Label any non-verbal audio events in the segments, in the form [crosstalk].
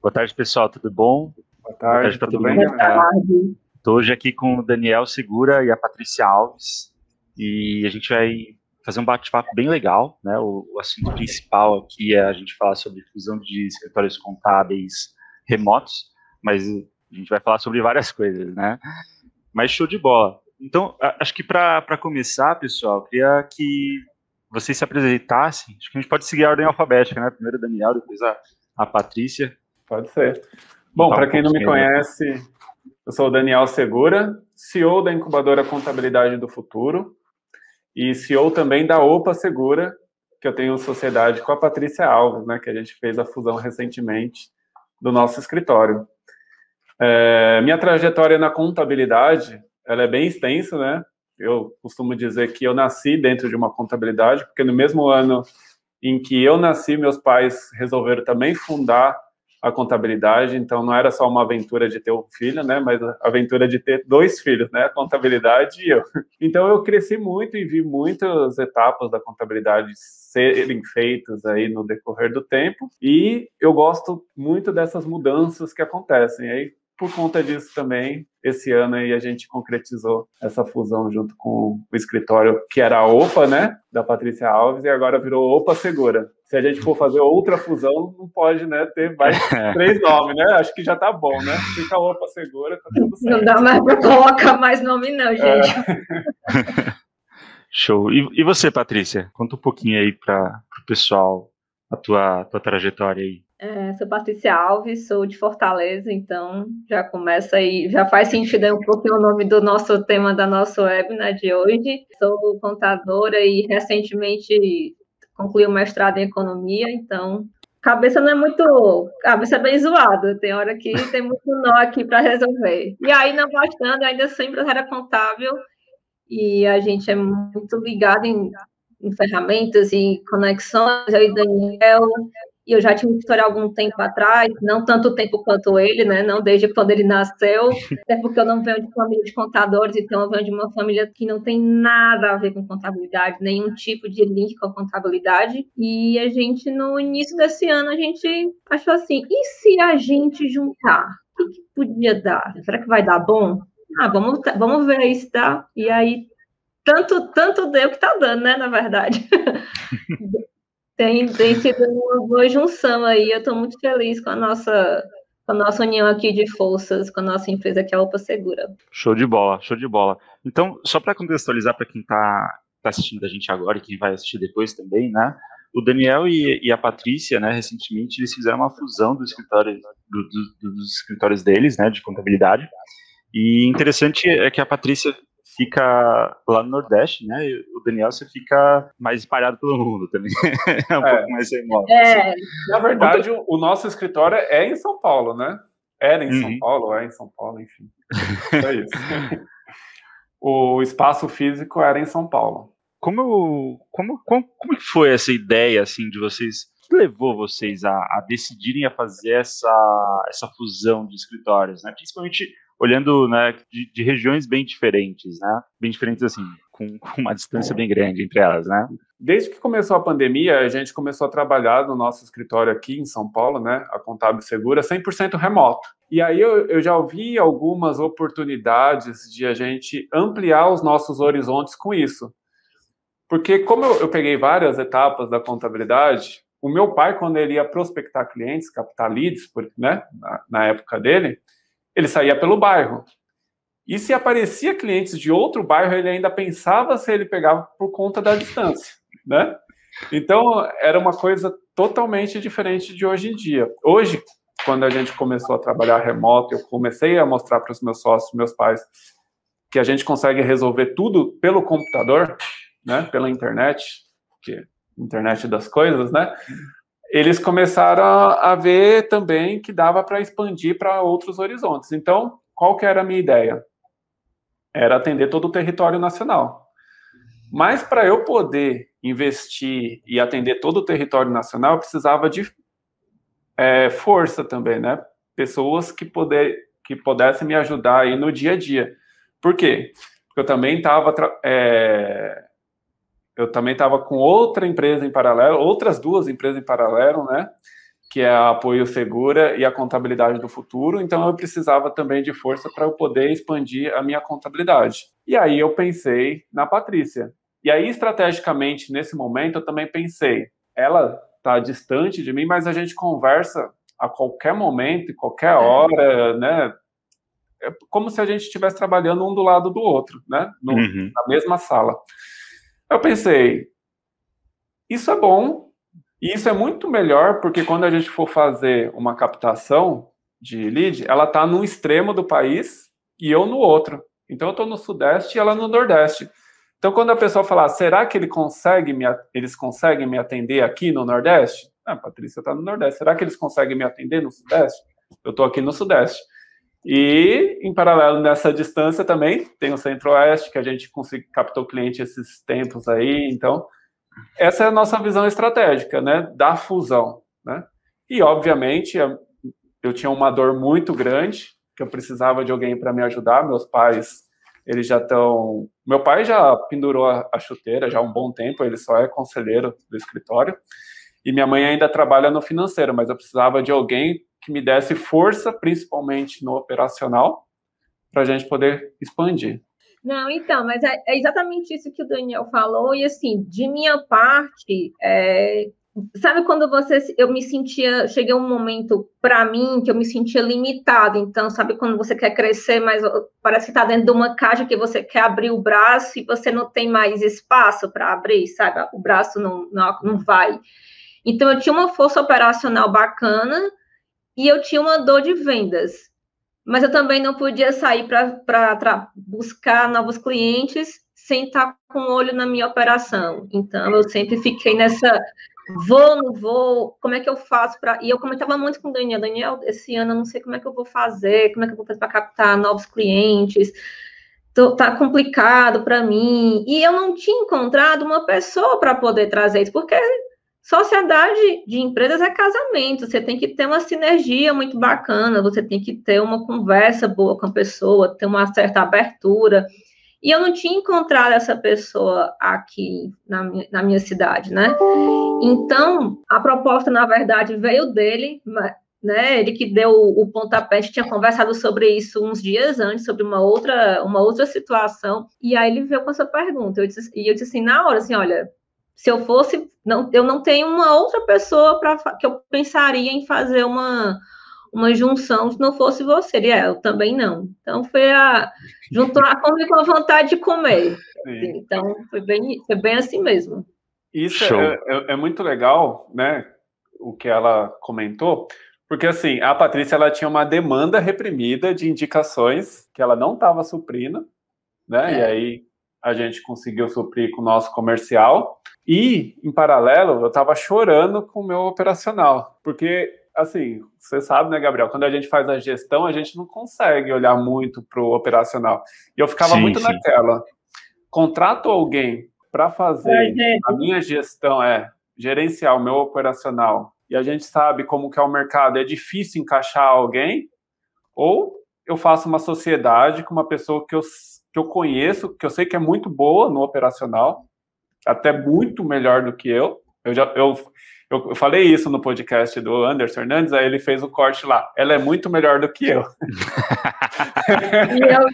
Boa tarde, pessoal, tudo bom? Boa tarde, Boa tarde tudo bem? Boa tarde. Estou hoje aqui com o Daniel Segura e a Patrícia Alves e a gente vai fazer um bate-papo bem legal, né? O, o, assunto principal aqui é a gente falar sobre fusão de escritórios contábeis remotos, mas a gente vai falar sobre várias coisas, né? Mas show de bola. Então, acho que para começar, pessoal, queria que vocês se apresentassem. Acho que a gente pode seguir a ordem alfabética, né? Primeiro o Daniel, depois a, a Patrícia. Pode ser. Bom, para quem não me conhece, eu sou o Daniel Segura, CEO da incubadora Contabilidade do Futuro e CEO também da OPA Segura, que eu tenho sociedade com a Patrícia Alves, né, que a gente fez a fusão recentemente do nosso escritório. É, minha trajetória na contabilidade, ela é bem extensa, né? Eu costumo dizer que eu nasci dentro de uma contabilidade, porque no mesmo ano em que eu nasci, meus pais resolveram também fundar a contabilidade, então não era só uma aventura de ter um filho, né, mas a aventura de ter dois filhos, né, a contabilidade e eu. [laughs] Então eu cresci muito e vi muitas etapas da contabilidade serem feitas aí no decorrer do tempo, e eu gosto muito dessas mudanças que acontecem. Aí por conta disso também, esse ano aí a gente concretizou essa fusão junto com o escritório que era a OPA, né, da Patrícia Alves, e agora virou OPA Segura. Se a gente for fazer outra fusão, não pode, né, ter mais [laughs] três nomes, né? Acho que já tá bom, né? Fica a OPA Segura, tá tudo certo. Não dá mais para colocar mais nome não, gente. É. [laughs] Show. E, e, você, Patrícia? Conta um pouquinho aí para o pessoal a tua, tua trajetória aí. É, sou Patrícia Alves, sou de Fortaleza, então já começa aí, já faz sentido aí um pouquinho o nome do nosso tema da nossa webinar de hoje. Sou contadora e recentemente concluí o mestrado em economia, então cabeça não é muito, cabeça é bem zoada, tem hora que tem muito nó aqui para resolver. E aí, não bastando, ainda sou empresária contábil e a gente é muito ligado em, em ferramentas e conexões, eu e Daniel, e eu já tinha um escritório há algum tempo atrás, não tanto tempo quanto ele, né? Não desde quando ele nasceu, [laughs] até porque eu não venho de família de contadores, então eu venho de uma família que não tem nada a ver com contabilidade, nenhum tipo de link com a contabilidade. E a gente, no início desse ano, a gente achou assim: e se a gente juntar? O que, que podia dar? Será que vai dar bom? Ah, vamos, vamos ver aí se dá. E aí, tanto, tanto deu que tá dando, né? Na verdade. [laughs] Tem, tem sido uma boa junção aí. Eu estou muito feliz com a nossa com a nossa união aqui de forças, com a nossa empresa que é a Opa Segura. Show de bola, show de bola. Então, só para contextualizar para quem está tá assistindo a gente agora e quem vai assistir depois também, né? O Daniel e, e, a Patrícia, né, recentemente, eles fizeram uma fusão do escritório, do, do, dos escritórios deles, né, de contabilidade. E interessante é que a Patrícia fica lá no Nordeste, né? E o Daniel você fica mais espalhado pelo mundo também. [laughs] é um é. pouco mais remoto. É. Assim. Na verdade, o, o, nosso escritório é em São Paulo, né? Era em uhum. São Paulo, é em São Paulo, enfim. É isso. o espaço físico era em São Paulo. Como, como, como, como foi essa ideia, assim, de vocês que levou vocês a, a, decidirem a fazer essa, essa fusão de escritórios, né? Principalmente olhando né, de, de, regiões bem diferentes, né? Bem diferentes assim, com, com, uma distância bem grande entre elas, né? Desde que começou a pandemia, a gente começou a trabalhar no nosso escritório aqui em São Paulo, né? A Contábil Segura, 100% remoto. E aí eu, eu já ouvi algumas oportunidades de a gente ampliar os nossos horizontes com isso. Porque como eu, eu peguei várias etapas da contabilidade, o meu pai, quando ele ia prospectar clientes, captar leads, né, na, na época dele, ele saía pelo bairro. E se aparecia clientes de outro bairro, ele ainda pensava se ele pegava por conta da distância, né? Então, era uma coisa totalmente diferente de hoje em dia. Hoje, quando a gente começou a trabalhar remoto, eu comecei a mostrar para os meus sócios, meus pais, que a gente consegue resolver tudo pelo computador, né, pela internet, que internet das coisas, né? Eles começaram a, ver também que dava para expandir para outros horizontes. Então, qual que era a minha ideia? Era atender todo o território nacional. Mas para eu poder investir e atender todo o território nacional, eu precisava de é, força também, né? Pessoas que, poder, que pudessem me ajudar aí no dia a dia. Por quê? Porque eu também estava é, eu também estava com outra empresa em paralelo, outras duas empresas em paralelo, né? que é a apoio segura e a contabilidade do futuro. Então eu precisava também de força para eu poder expandir a minha contabilidade. E aí eu pensei na Patrícia. E aí estrategicamente nesse momento eu também pensei, ela está distante de mim, mas a gente conversa a qualquer momento, qualquer hora, né? É como se a gente estivesse trabalhando um do lado do outro, né? No, uhum. Na mesma sala. Eu pensei, isso é bom, e isso é muito melhor, porque quando a gente for fazer uma captação de lead, ela está num extremo do país e eu no outro. Então eu estou no Sudeste e ela no Nordeste. Então, quando a pessoa falar, será que ele consegue me, eles conseguem me atender aqui no Nordeste? Ah, Patrícia está no Nordeste. Será que eles conseguem me atender no Sudeste? Eu estou aqui no Sudeste. E, em paralelo nessa distância também, tem o Centro-Oeste, que a gente conseguiu, captou cliente esses tempos aí. Então, essa é a nossa visão estratégica, né, da fusão, né? E, obviamente, eu tinha uma dor muito grande, que eu precisava de alguém para me ajudar. Meus pais, eles já estão... Meu pai já pendurou a, chuteira já há um bom tempo, ele só é conselheiro do escritório. E minha mãe ainda trabalha no financeiro, mas eu precisava de alguém que me desse força, principalmente no operacional, para a gente poder expandir. Não, então, mas é, é, exatamente isso que o Daniel falou, e assim, de minha parte, é, sabe quando você, eu me sentia, cheguei um momento para mim que eu me sentia limitado, então, sabe quando você quer crescer, mas parece que está dentro de uma caixa que você quer abrir o braço e você não tem mais espaço para abrir, sabe, o braço não, não, não vai. Então, eu tinha uma força operacional bacana e eu tinha uma dor de vendas mas eu também não podia sair para buscar novos clientes sem estar com o olho na minha operação. Então, eu sempre fiquei nessa vou, não vou, como é que eu faço para. E eu comentava muito com o Daniel: Daniel, esse ano eu não sei como é que eu vou fazer, como é que eu vou fazer para captar novos clientes. Tá complicado para mim. E eu não tinha encontrado uma pessoa para poder trazer isso, porque Sociedade de empresas é casamento, você tem que ter uma sinergia muito bacana, você tem que ter uma conversa boa com a pessoa, ter uma certa abertura. E eu não tinha encontrado essa pessoa aqui na minha, na minha cidade, né? Então, a proposta, na verdade, veio dele, né? Ele que deu o pontapé, a gente tinha conversado sobre isso uns dias antes, sobre uma outra, uma outra situação, e aí ele veio com essa pergunta. Eu disse, e eu disse assim, na hora, assim, olha, se eu fosse, não, eu não tenho uma outra pessoa para que eu pensaria em fazer uma, uma junção se não fosse você. E é, eu também não. Então foi a juntou a fome com a vontade de comer. Então foi bem, foi bem assim mesmo. Isso é, é, é, muito legal, né? O que ela comentou, porque assim a Patrícia ela tinha uma demanda reprimida de indicações que ela não estava suprindo, né? É. E aí a gente conseguiu suprir com o nosso comercial. E, em paralelo, eu estava chorando com o meu operacional, porque, assim, você sabe, né, Gabriel, quando a gente faz a gestão, a gente não consegue olhar muito para o operacional. E eu ficava sim, muito sim. naquela. Contrato alguém para fazer a minha gestão, é gerenciar o meu operacional, e a gente sabe como que é o mercado, é difícil encaixar alguém, ou eu faço uma sociedade com uma pessoa que eu que eu conheço, que eu sei que é muito boa no operacional, até muito melhor do que eu. Eu já eu, eu falei isso no podcast do Anderson Hernandes, aí ele fez o corte lá. Ela é muito melhor do que eu. [laughs] e, eu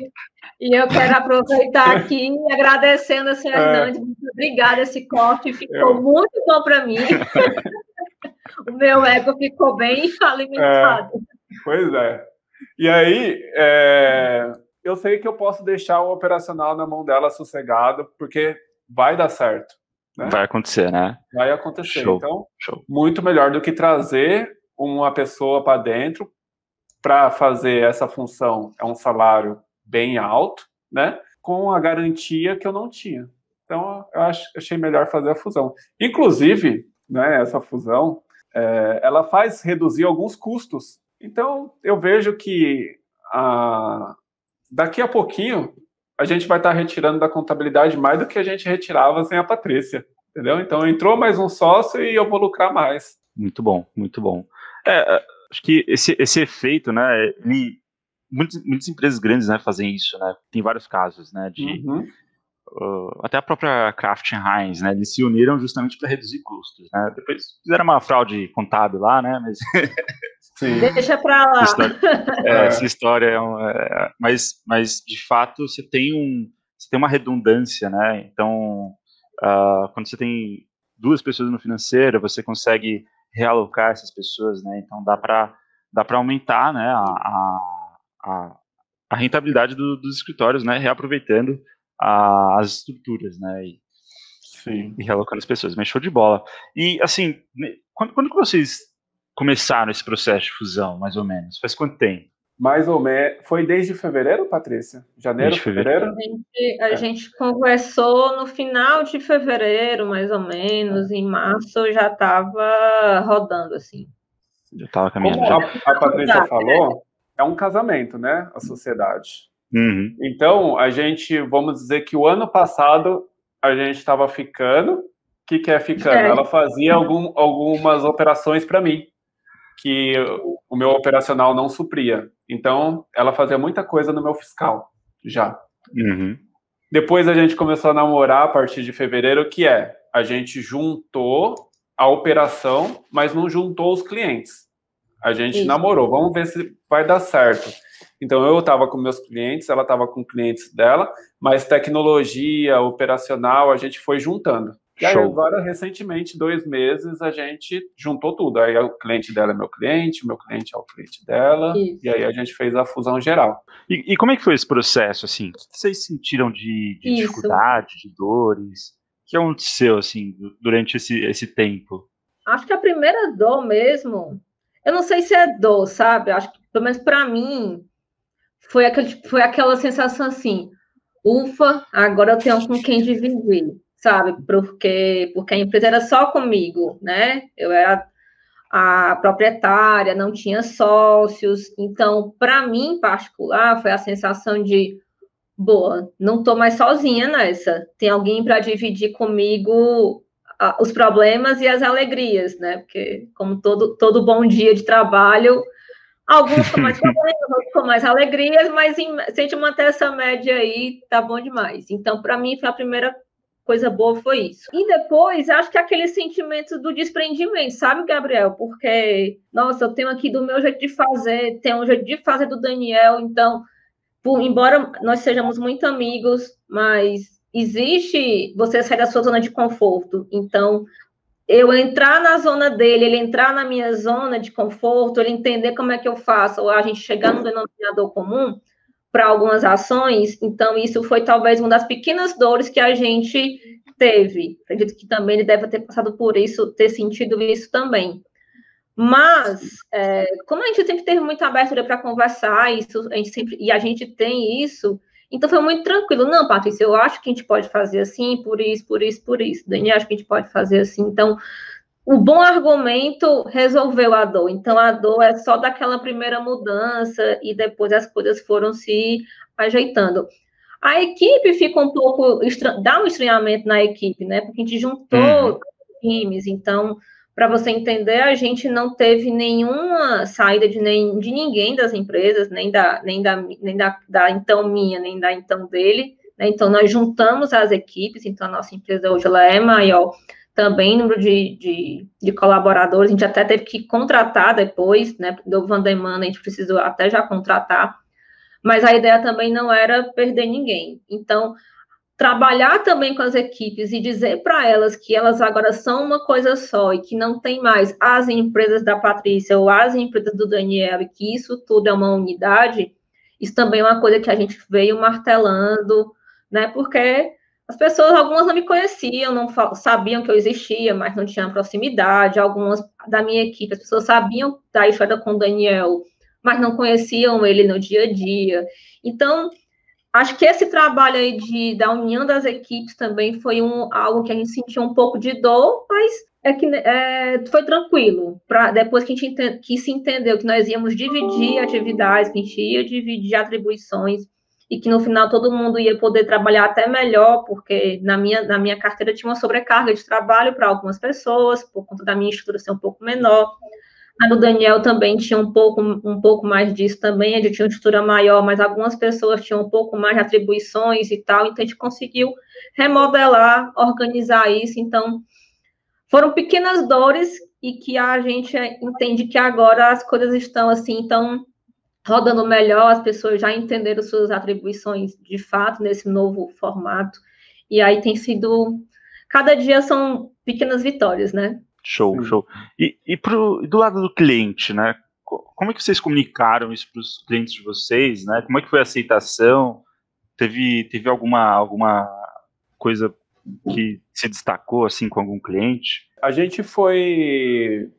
e eu quero aproveitar aqui agradecendo a senhora é. Hernandes. Muito obrigada, esse corte ficou eu... muito bom para mim. [laughs] o meu ego ficou bem alimentado. É, pois é. E aí, é, eu sei que eu posso deixar o operacional na mão dela sossegado, porque vai dar certo. Né? Vai acontecer, né? Vai acontecer. Show. Então, Show. muito melhor do que trazer uma pessoa para dentro para fazer essa função. É um salário bem alto, né? Com a garantia que eu não tinha. Então, eu acho, achei melhor fazer a fusão. Inclusive, né, essa fusão, é, ela faz reduzir alguns custos. Então, eu vejo que a, daqui a pouquinho a gente vai estar retirando da contabilidade mais do que a gente retirava sem a Patrícia, entendeu? Então entrou mais um sócio e eu vou lucrar mais. Muito bom, muito bom. É, é acho que esse, esse efeito, né, ele, muitas, muitas empresas grandes, né, fazem isso, né, tem vários casos, né, de, uhum. Uh, até a própria Kraft Heinz, né? Eles se uniram justamente para reduzir custos, né? Depois fizeram uma fraude contábil lá, né? Mas [laughs] Sim. Deixa para lá. Essa história, [laughs] é, essa história é, um, é, mas, mas de fato você tem um, você tem uma redundância, né? Então, uh, quando você tem duas pessoas no financeiro, você consegue realocar essas pessoas, né? Então dá para dá para aumentar, né? A, a, a rentabilidade do, dos escritórios, né? Reaproveitando a, as estruturas, né? E, Sim. e realocando as pessoas. Mas show de bola. E assim, quando, quando vocês começaram esse processo de fusão, mais ou menos? Faz quanto tempo? Mais ou menos. Foi desde fevereiro, Patrícia? Janeiro, desde fevereiro? A, gente, a é. gente, conversou no final de fevereiro, mais ou menos. Em março já estava rodando, assim. Já estava caminhando. Como a, a Patrícia falou, é um casamento, né? A sociedade. Uhum. Então, a gente, vamos dizer que o ano passado a gente estava ficando. O que, que é ficando? É. Ela fazia algum, algumas operações para mim que o meu operacional não supria. Então, ela fazia muita coisa no meu fiscal, já. Uhum. Depois a gente começou a namorar a partir de fevereiro, que é, a gente juntou a operação, mas não juntou os clientes. A gente Isso. namorou, vamos ver se vai dar certo. Então, eu estava com meus clientes, ela estava com clientes dela, mas tecnologia, operacional, a gente foi juntando. E aí, agora, recentemente, dois meses, a gente juntou tudo. Aí o cliente dela é meu cliente, o meu cliente é o cliente dela, Isso. e aí a gente fez a fusão geral. E, e, como é que foi esse processo, assim? O que vocês sentiram de, de dificuldade, de dores? O que aconteceu, assim, durante esse, esse tempo? Acho que a primeira dor mesmo, eu não sei se é dor, sabe? Acho que, pelo menos para mim, foi, aquele, foi aquela sensação assim, ufa, agora eu tenho com quem dividir sabe? Porque, porque a empresa era só comigo, né? Eu era a proprietária, não tinha sócios. Então, para mim, em particular, foi a sensação de boa, não estou mais sozinha nessa. Tem alguém para dividir comigo os problemas e as alegrias, né? Porque, como todo, todo bom dia de trabalho, alguns com mais [laughs] problemas, outros com mais alegrias, mas em, se a gente manter essa média aí, tá bom demais. Então, para mim, foi a primeira coisa boa foi isso. E depois, acho que aquele sentimento do desprendimento, sabe, Gabriel? Porque, nossa, eu tenho aqui do meu jeito de fazer, tem um jeito de fazer do Daniel, então, por, embora nós sejamos muito amigos, mas existe você sair da sua zona de conforto. Então, eu entrar na zona dele, ele entrar na minha zona de conforto, ele entender como é que eu faço, ou a gente chegar no denominador comum, para algumas ações, então isso foi talvez uma das pequenas dores que a gente teve. Acredito que também ele deve ter passado por isso, ter sentido isso também. Mas, é, como a gente sempre teve muita abertura para conversar, isso, a gente sempre, e a gente tem isso, então foi muito tranquilo. Não, Patrícia, eu acho que a gente pode fazer assim, por isso, por isso, por isso. Daniel, acho que a gente pode fazer assim. Então, o bom argumento resolveu a dor. Então, a dor é só daquela primeira mudança e depois as coisas foram se ajeitando. A equipe fica um pouco. dá um estranhamento na equipe, né? Porque a gente juntou uhum. times. Então, para você entender, a gente não teve nenhuma saída de, nem, de ninguém das empresas, nem da, nem da, nem da, da então minha, nem da então dele. Né? Então, nós juntamos as equipes. Então, a nossa empresa hoje ela é maior também número de, de, de, colaboradores, a gente até teve que contratar depois, né, do Vandeman, a gente precisou até já contratar, mas a ideia também não era perder ninguém. Então, trabalhar também com as equipes e dizer para elas que elas agora são uma coisa só e que não tem mais as empresas da Patrícia ou as empresas do Daniel e que isso tudo é uma unidade, isso também é uma coisa que a gente veio martelando, né, porque as pessoas, algumas não me conheciam, não sabiam que eu existia, mas não tinham proximidade. Algumas da minha equipe, as pessoas sabiam da história com o Daniel, mas não conheciam ele no dia a dia. Então, acho que esse trabalho aí de, da união das equipes também foi um, algo que a gente sentiu um pouco de dor, mas é que é, foi tranquilo. Pra, depois que a gente que se entendeu que nós íamos dividir atividades, que a gente ia dividir atribuições, e que no final todo mundo ia poder trabalhar até melhor, porque na minha, na minha carteira tinha uma sobrecarga de trabalho para algumas pessoas, por conta da minha estrutura ser um pouco menor. A do Daniel também tinha um pouco, um pouco mais disso também, a gente tinha uma estrutura maior, mas algumas pessoas tinham um pouco mais de atribuições e tal, então a gente conseguiu remodelar, organizar isso, então foram pequenas dores e que a gente entende que agora as coisas estão assim, então rodando melhor, as pessoas já entenderam suas atribuições de fato nesse novo formato, e aí tem sido, cada dia são pequenas vitórias, né? Show, Sim. show. E, e pro, do lado do cliente, né? Como é que vocês comunicaram isso para os clientes de vocês, né? Como é que foi a aceitação? Teve, teve alguma, alguma coisa que se destacou assim com algum cliente? A gente foi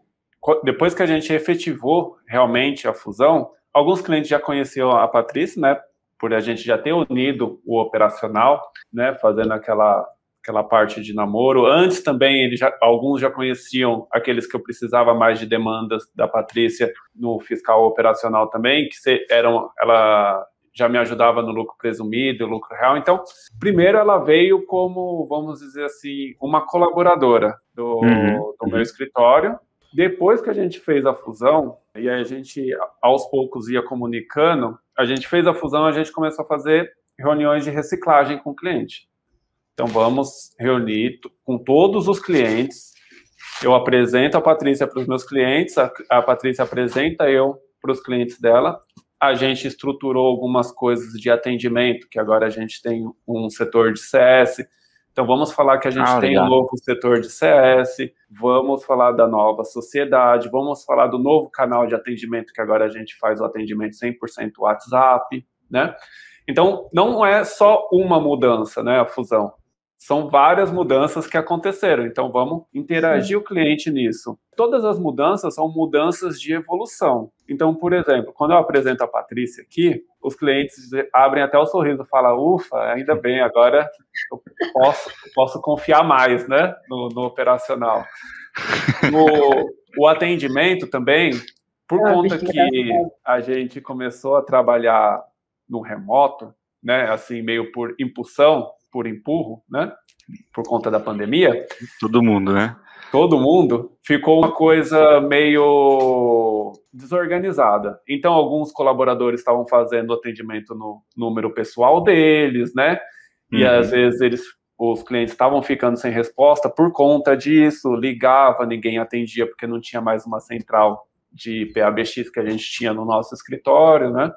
depois que a gente efetivou realmente a fusão, alguns clientes já conheciam a Patrícia, né? Por a gente já ter unido o operacional, né? Fazendo aquela aquela parte de namoro. Antes também, eles já, alguns já conheciam aqueles que eu precisava mais de demandas da Patrícia no fiscal operacional também, que se, eram, ela já me ajudava no lucro presumido, lucro real. Então, primeiro ela veio como, vamos dizer assim, uma colaboradora do, uhum. do meu escritório. Depois que a gente fez a fusão, e a gente aos poucos ia comunicando, a gente fez a fusão, a gente começou a fazer reuniões de reciclagem com o cliente. Então vamos reunir com todos os clientes. Eu apresento a Patrícia para os meus clientes, a, a Patrícia apresenta eu para os clientes dela. A gente estruturou algumas coisas de atendimento, que agora a gente tem um setor de CS. Então vamos falar que a gente ah, tem um novo setor de CS, vamos falar da nova sociedade, vamos falar do novo canal de atendimento que agora a gente faz o atendimento 100% WhatsApp, né? Então não é só uma mudança, né, a fusão são várias mudanças que aconteceram. Então, vamos interagir Sim. o cliente nisso. Todas as mudanças são mudanças de evolução. Então, por exemplo, quando eu apresento a Patrícia aqui, os clientes abrem até o sorriso e falam: ufa, ainda bem, agora eu posso, posso confiar mais né, no, no operacional. No, o atendimento também, por ah, conta que a gente começou a trabalhar no remoto, né, assim, meio por impulsão, por empurro, né? Por conta da pandemia. Todo mundo, né? Todo mundo ficou uma coisa meio desorganizada. Então, alguns colaboradores estavam fazendo atendimento no número pessoal deles, né? E uhum. às vezes eles, os clientes estavam ficando sem resposta por conta disso, ligava, ninguém atendia porque não tinha mais uma central de PABX que a gente tinha no nosso escritório, né?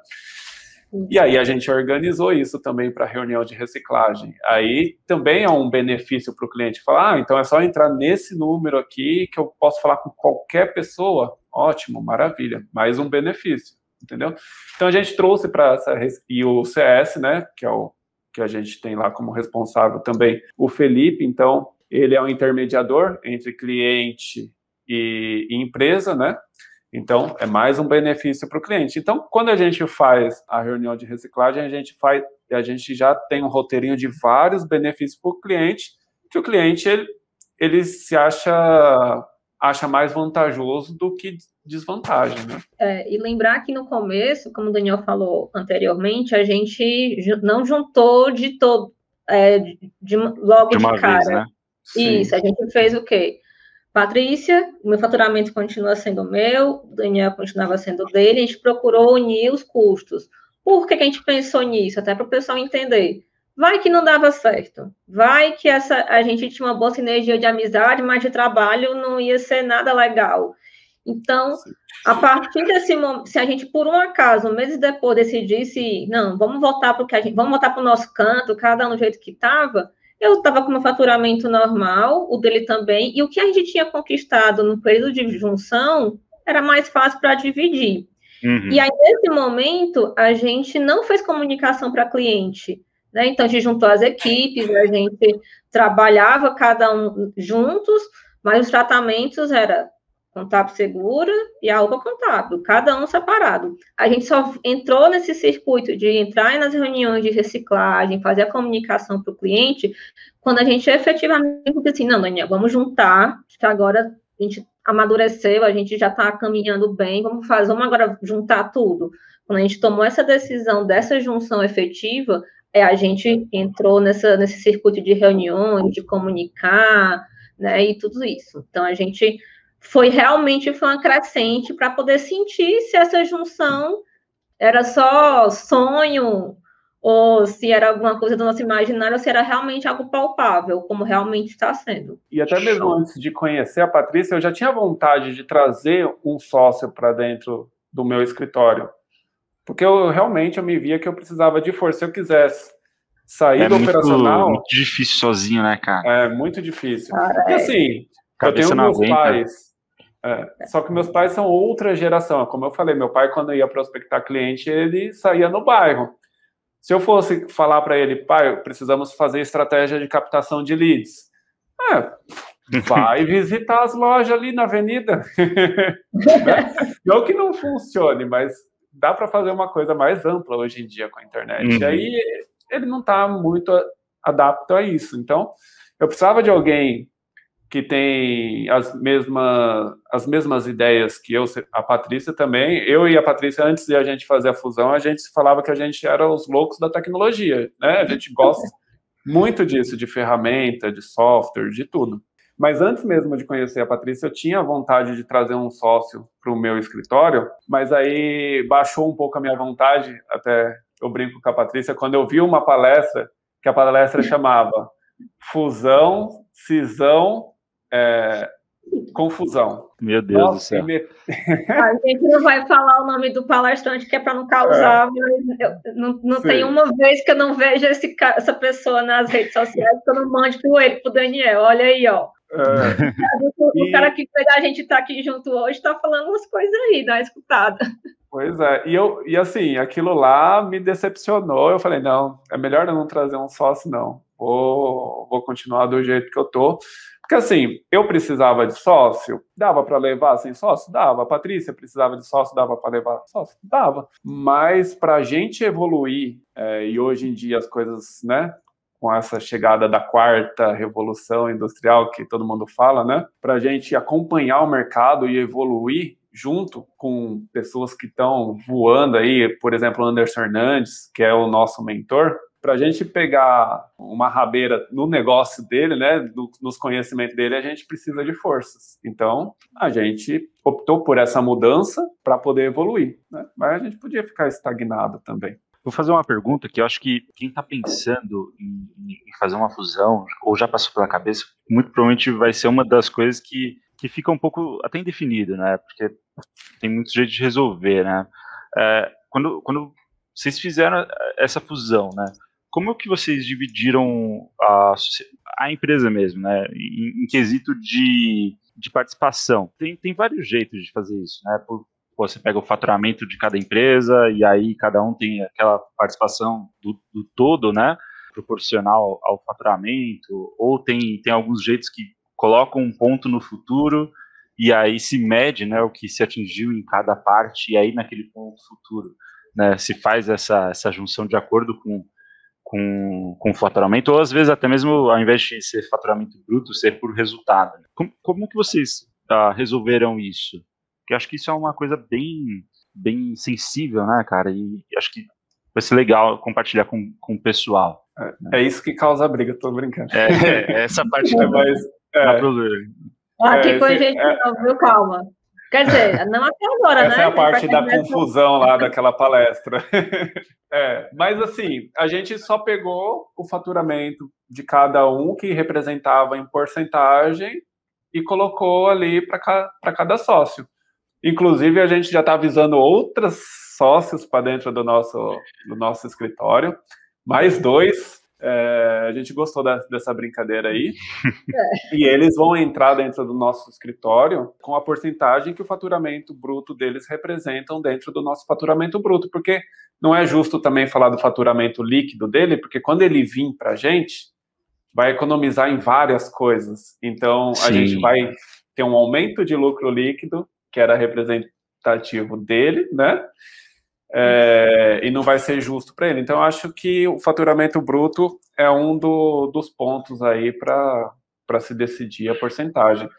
E aí a gente organizou isso também para reunião de reciclagem. Aí também é um benefício para o cliente falar, ah, então é só entrar nesse número aqui que eu posso falar com qualquer pessoa. Ótimo, maravilha, mais um benefício, entendeu? Então a gente trouxe para essa e o CS, né, que é o que a gente tem lá como responsável também, o Felipe, então ele é o intermediador entre cliente e, e empresa, né? Então, é mais um benefício para o cliente. Então, quando a gente faz a reunião de reciclagem, a gente faz, a gente já tem um roteirinho de vários benefícios para o cliente, que o cliente ele, ele se acha acha mais vantajoso do que desvantagem, né? É, e lembrar que no começo, como o Daniel falou anteriormente, a gente não juntou de todo, é, de, logo de, de cara. Vez, né? Isso, a gente fez o quê? Patrícia, o meu faturamento continua sendo meu, o Daniel continuava sendo dele, a gente procurou unir os custos. Por que, que a gente pensou nisso? Até para o pessoal entender. Vai que não dava certo. Vai que essa a gente tinha uma boa sinergia de amizade, mas de trabalho não ia ser nada legal. Então, a partir desse momento, se a gente por um acaso, meses depois, decidisse, não, vamos voltar para o que a gente, vamos voltar para o nosso canto, cada um do jeito que estava, eu estava com meu faturamento normal, o dele também, e o que a gente tinha conquistado no período de junção era mais fácil para dividir. Uhum. E aí, nesse momento, a gente não fez comunicação para cliente. Né? Então, a gente juntou as equipes, a gente trabalhava cada um juntos, mas os tratamentos era contábil segura e a UPA contábil, cada um separado. A gente só entrou nesse circuito de entrar nas reuniões de reciclagem, fazer a comunicação para o cliente, quando a gente efetivamente disse assim, não, Daniel, vamos juntar, que agora a gente amadureceu, a gente já está caminhando bem, vamos fazer, vamos agora juntar tudo. Quando a gente tomou essa decisão dessa junção efetiva, é, a gente entrou nessa, nesse circuito de reuniões, de comunicar, né, e tudo isso. Então, a gente foi realmente foi uma crescente para poder sentir se essa junção era só sonho ou se era alguma coisa do nosso imaginário, ou se era realmente algo palpável, como realmente está sendo. E até mesmo Show. antes de conhecer a Patrícia, eu já tinha vontade de trazer um sócio para dentro do meu escritório, porque eu realmente eu me via que eu precisava de força. Se eu quisesse sair é do muito, operacional, muito difícil sozinho, né, cara? É muito difícil. Ah, é. E assim, Cabeça eu tenho meus aguenta. pais. É, só que meus pais são outra geração. Como eu falei, meu pai, quando ia prospectar cliente, ele saía no bairro. Se eu fosse falar para ele, pai, precisamos fazer estratégia de captação de leads. É, [laughs] vai visitar as lojas ali na avenida. [laughs] Né? não que não funcione, mas dá para fazer uma coisa mais ampla hoje em dia com a internet. Uhum. E aí ele não está muito adapto a isso. Então, eu precisava de alguém que tem as mesmas, as mesmas ideias que eu, a Patrícia também. Eu e a Patrícia, antes de a gente fazer a fusão, a gente falava que a gente era os loucos da tecnologia, né? A gente gosta [laughs] muito disso, de ferramenta, de software, de tudo. Mas antes mesmo de conhecer a Patrícia, eu tinha vontade de trazer um sócio para o meu escritório, mas aí baixou um pouco a minha vontade, até eu brinco com a Patrícia, quando eu vi uma palestra, que a palestra [laughs] chamava Fusão, Cisão é, confusão. Meu Deus Nossa, do céu. Me... A gente não vai falar o nome do palestrante, que é para não causar. É. Não não tem uma vez que eu não vejo esse, essa pessoa nas redes sociais que eu não mande para ele, para o Daniel. Olha aí, ó. É. [laughs] O, e... cara que a gente está aqui junto hoje está falando umas coisas aí, dá uma escutada. Pois é, e, eu, e assim, aquilo lá me decepcionou. Eu falei, não, é melhor eu não trazer um sócio, não. Vou, vou continuar do jeito que eu tô. Porque assim, eu precisava de sócio, dava para levar sem sócio? Dava. Patrícia precisava de sócio, dava para levar sócio? Dava. Mas para a gente evoluir, é, e hoje em dia as coisas, né, com essa chegada da quarta revolução industrial que todo mundo fala, né, para a gente acompanhar o mercado e evoluir junto com pessoas que estão voando aí, por exemplo, Anderson Hernandes, que é o nosso mentor, para a gente pegar uma rabeira no negócio dele, né, no, nos conhecimentos dele, a gente precisa de forças. Então, a gente optou por essa mudança para poder evoluir, né? mas a gente podia ficar estagnado também. Vou fazer uma pergunta que eu acho que quem está pensando em, em, fazer uma fusão, ou já passou pela cabeça, muito provavelmente vai ser uma das coisas que, que fica um pouco até indefinido, né? Porque tem muito jeito de resolver, né? É, quando, quando vocês fizeram essa fusão, né? Como é que vocês dividiram a, a empresa mesmo, né? Em, em quesito de, de participação. Tem, tem vários jeitos de fazer isso, né? Por, você pega o faturamento de cada empresa e aí cada um tem aquela participação do, do todo, né? Proporcional ao faturamento, ou tem, tem alguns jeitos que colocam um ponto no futuro e aí se mede né, o que se atingiu em cada parte, e aí naquele ponto futuro né, se faz essa, essa junção de acordo com com, com faturamento, ou às vezes até mesmo, ao invés de ser faturamento bruto, ser por resultado. Como, como que vocês uh, resolveram isso? Porque acho que isso é uma coisa bem, bem sensível, né, cara? E acho que vai ser legal compartilhar com, com o pessoal. É, né? é isso que causa a briga, tô brincando. É, é essa [laughs] parte que é, mas, é, problema. Aqui é, com a gente é, não, viu? Calma. Quer dizer, não até agora, Essa né? é a parte da confusão lá daquela palestra. [laughs] é, mas assim, a gente só pegou o faturamento de cada um que representava em porcentagem e colocou ali para ca, cada sócio. Inclusive, a gente já está avisando outros sócios para dentro do nosso, do nosso escritório, mais dois é, a gente gostou da, dessa brincadeira aí. [laughs] É. E eles vão entrar dentro do nosso escritório com a porcentagem que o faturamento bruto deles representam dentro do nosso faturamento bruto, porque não é justo também falar do faturamento líquido dele, porque quando ele vir para a gente, vai economizar em várias coisas. Então, Sim. a gente vai ter um aumento de lucro líquido, que era representativo dele, né? É, e não vai ser justo para ele. Então, acho que o faturamento bruto é um do, dos pontos aí para se decidir a porcentagem.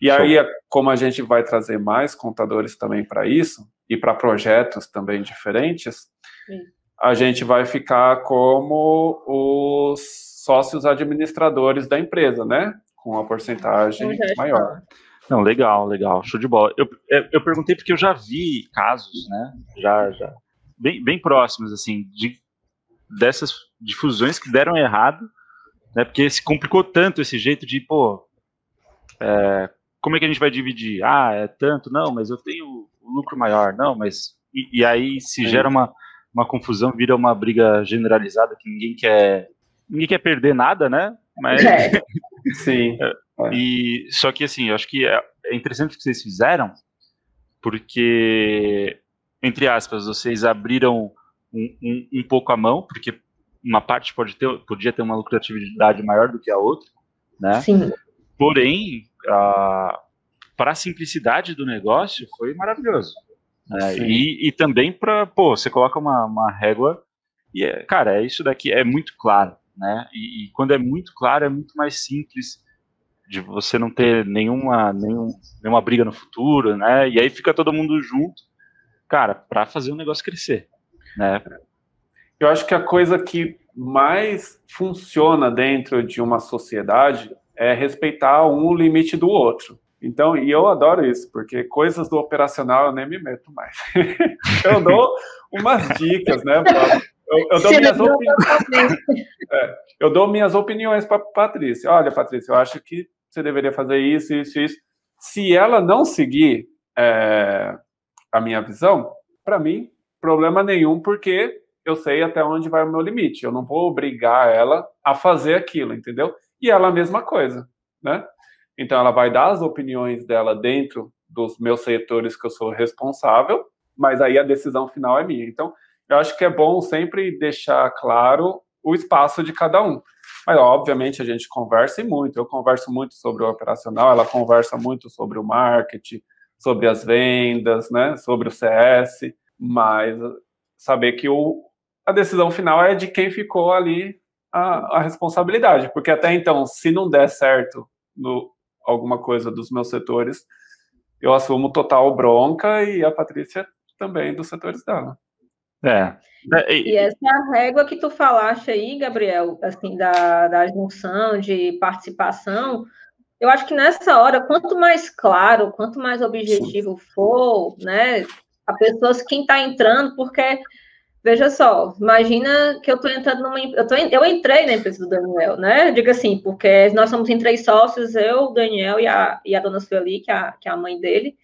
E aí, como a gente vai trazer mais contadores também para isso, e para projetos também diferentes, Sim. a gente vai ficar como os sócios administradores da empresa, né? Com a porcentagem maior. Não, legal, legal, show de bola. Eu, eu perguntei porque eu já vi casos, né? Já, já bem, bem próximos, assim, de dessas difusões que deram errado, né? Porque se complicou tanto esse jeito de, pô, é, como é que a gente vai dividir? Ah, é tanto, não, mas eu tenho o lucro maior, não, mas e, e aí se gera uma, uma confusão, vira uma briga generalizada que ninguém quer ninguém quer perder nada, né? Mas é. [laughs] sim. É. E só que assim, eu acho que é, é interessante o que vocês fizeram, porque entre aspas, vocês abriram um, um, um, pouco a mão, porque uma parte pode ter, podia ter uma lucratividade maior do que a outra, né? Sim. Porém, para a simplicidade do negócio, foi maravilhoso. Né? E, e, também para, pô, você coloca uma, uma régua e, é, cara, é isso daqui, é muito claro, né? E, e, quando é muito claro, é muito mais simples de você não ter nenhuma, nenhum, nenhuma briga no futuro, né? E aí fica todo mundo junto, cara, para fazer o negócio crescer, né? Eu acho que a coisa que mais funciona dentro de uma sociedade é respeitar um limite do outro. Então, e eu adoro isso, porque coisas do operacional eu nem me meto mais. [laughs] eu dou umas dicas, né? Eu, eu, dou minhas opiniões, [laughs] é, eu dou minhas opiniões para Patrícia. Olha, Patrícia, eu acho que você deveria fazer isso, isso, isso. Se ela não seguir é, a minha visão, para mim, problema nenhum, porque eu sei até onde vai o meu limite. Eu não vou obrigar ela a fazer aquilo, entendeu? E ela a mesma coisa, né? Então ela vai dar as opiniões dela dentro dos meus setores que eu sou responsável, mas aí a decisão final é minha. Então eu acho que é bom sempre deixar claro o espaço de cada um. Mas obviamente a gente conversa muito. Eu converso muito sobre o operacional, ela conversa muito sobre o marketing, sobre as vendas, né? Sobre o CS, mas saber que o, a decisão final é de quem ficou ali a, a responsabilidade, porque até então, se não der certo no, alguma coisa dos meus setores, eu assumo total bronca e a Patrícia também dos setores dela. É. é e essa é a régua que tu falaste aí, Gabriel, assim, da, da junção, de participação. Eu acho que nessa hora, quanto mais claro, quanto mais objetivo for, né, a pessoa, quem está entrando, porque Veja só, imagina que eu estou entrando numa. Eu, tô, eu entrei na empresa do Daniel, né? Diga assim, porque nós somos em três sócios, eu, o Daniel e a, e a dona Sueli, que é a, que é a mãe dele.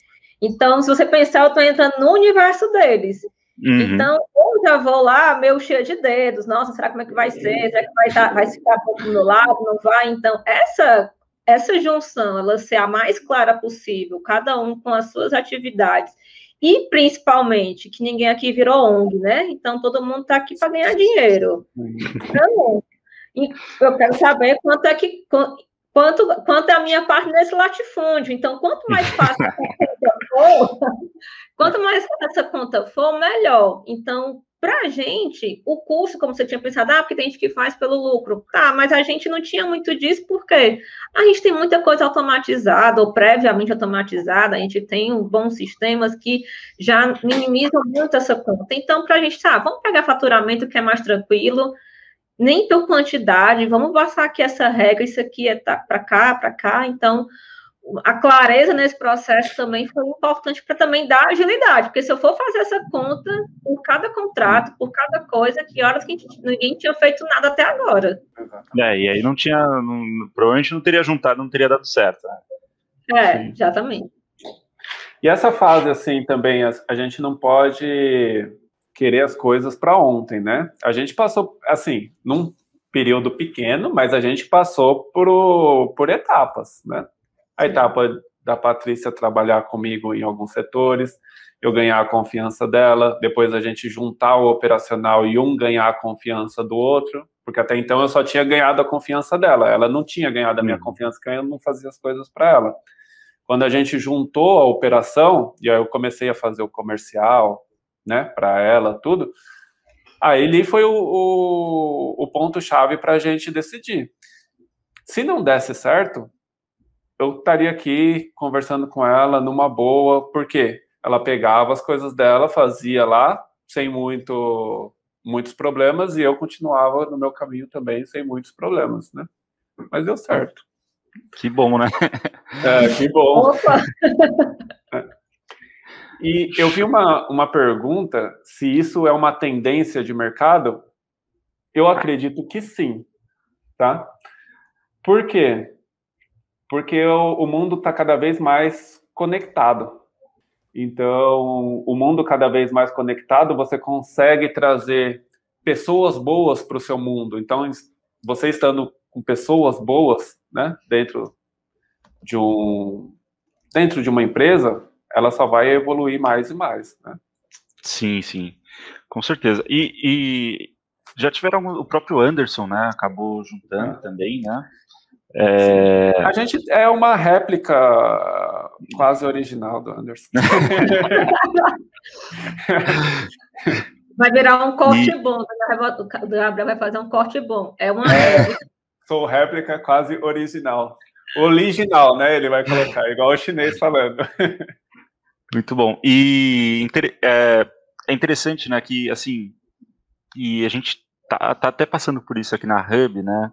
Então, se você pensar, eu estou entrando no universo deles. Uhum. Então, eu já vou lá, meio cheio de dedos. Nossa, será como é que vai ser? Será que vai, tá, vai ficar do meu lado? Não vai? Então, essa, essa junção, ela ser a mais clara possível, cada um com as suas atividades e principalmente que ninguém aqui virou ONG, né? Então todo mundo está aqui para ganhar dinheiro. Então, eu quero saber quanto é que quanto, quanto é a minha parte nesse latifúndio. Então, quanto mais [laughs] fácil essa conta for, quanto mais fácil essa conta for, melhor. Então, para a gente, o custo, como você tinha pensado, ah, porque tem gente que faz pelo lucro. Tá, mas a gente não tinha muito disso, porque a gente tem muita coisa automatizada, ou previamente automatizada, a gente tem bons sistemas que já minimizam muito essa conta. Então, para a gente, tá, vamos pegar faturamento que é mais tranquilo, nem por quantidade, vamos passar aqui essa regra, isso aqui é tá, para cá, para cá, então a clareza nesse processo também foi importante para também dar agilidade, porque se eu for fazer essa conta por cada contrato, por cada coisa, que horas que ninguém tinha feito nada até agora. É, e aí não tinha, não, provavelmente não teria juntado, não teria dado certo. Né? É, Sim. exatamente. E essa fase, assim, também, a, a gente não pode querer as coisas para ontem, né? A gente passou, assim, num período pequeno, mas a gente passou por, por etapas, né? A etapa da Patrícia trabalhar comigo em alguns setores, eu ganhar a confiança dela, depois a gente juntar o operacional e um ganhar a confiança do outro, porque até então eu só tinha ganhado a confiança dela, ela não tinha ganhado a minha uhum. confiança, porque eu não fazia as coisas para ela. Quando a gente juntou a operação, e aí eu comecei a fazer o comercial, né, para ela, tudo, aí ali foi o, o, o ponto-chave para a gente decidir. Se não desse certo, eu estaria aqui conversando com ela numa boa, porque ela pegava as coisas dela, fazia lá, sem muito, muitos problemas, e eu continuava no meu caminho também, sem muitos problemas, né? Mas deu certo. Que bom, né? É, que bom. Opa! [laughs] E eu vi uma, uma pergunta se isso é uma tendência de mercado. Eu acredito que sim, tá? Por quê? Porque o, o mundo está cada vez mais conectado. Então, o mundo cada vez mais conectado, você consegue trazer pessoas boas para o seu mundo. Então, você estando com pessoas boas, né, dentro de um dentro de uma empresa, ela só vai evoluir mais e mais, né? Sim, sim, com certeza. E, e já tiveram o próprio Anderson, né? Acabou juntando é. também, né? É... A gente é uma réplica quase original do Anderson. [laughs] Vai virar um corte e... bom. O Gabriel vai fazer um corte bom. É uma é, Sou réplica quase original. Original, né? Ele vai colocar, igual o chinês falando. Muito bom. E é, é interessante, né, que assim, e a gente tá, tá até passando por isso aqui na Hub, né?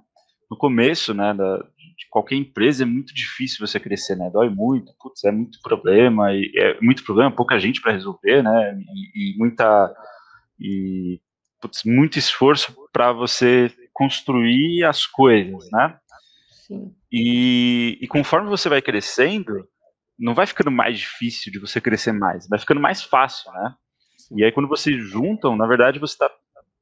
No começo, né, da, de qualquer empresa é muito difícil você crescer, né? Dói muito, putz, é muito problema, e é muito problema, pouca gente para resolver, né? E, e muita e putz, muito esforço para você construir as coisas, né? Sim. E, e conforme você vai crescendo, não vai ficando mais difícil de você crescer mais, vai ficando mais fácil, né? E aí quando vocês juntam, na verdade você está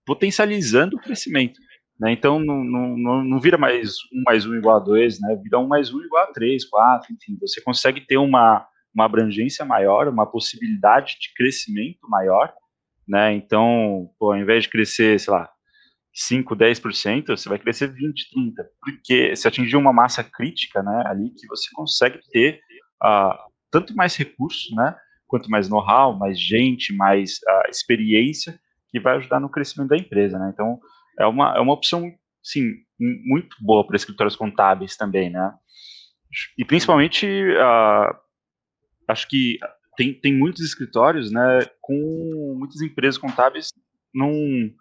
potencializando o crescimento. Né? Então não, não, não vira mais um mais um igual a dois, né? vira um mais um igual a três, quatro, enfim, você consegue ter uma, uma abrangência maior, uma possibilidade de crescimento maior, né? Então, pô, ao invés de crescer, sei lá, 5, 10%, você vai crescer 20, 30, porque você atingiu uma massa crítica, né, ali que você consegue ter tanto mais recursos, né, quanto mais know-how, mais gente, mais uh, experiência, que vai ajudar no crescimento da empresa, né, então é uma, é uma opção, sim, muito boa para escritórios contábeis também, né, e principalmente, uh, acho que tem, tem muitos escritórios, né, com muitas empresas contábeis num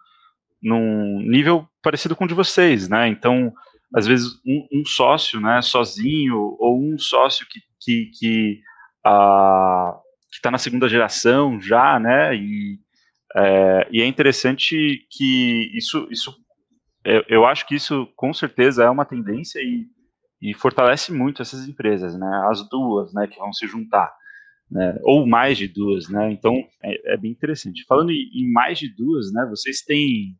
num nível parecido com o de vocês, né? Então, às vezes um, um sócio, né, sozinho ou um sócio que que que uh, está na segunda geração já, né? E é, e é interessante que isso isso eu, eu acho que isso com certeza é uma tendência e, e fortalece muito essas empresas, né? As duas, né, que vão se juntar. Né, ou mais de duas, né? Então é, é bem interessante. Falando em, em, mais de duas, né? Vocês têm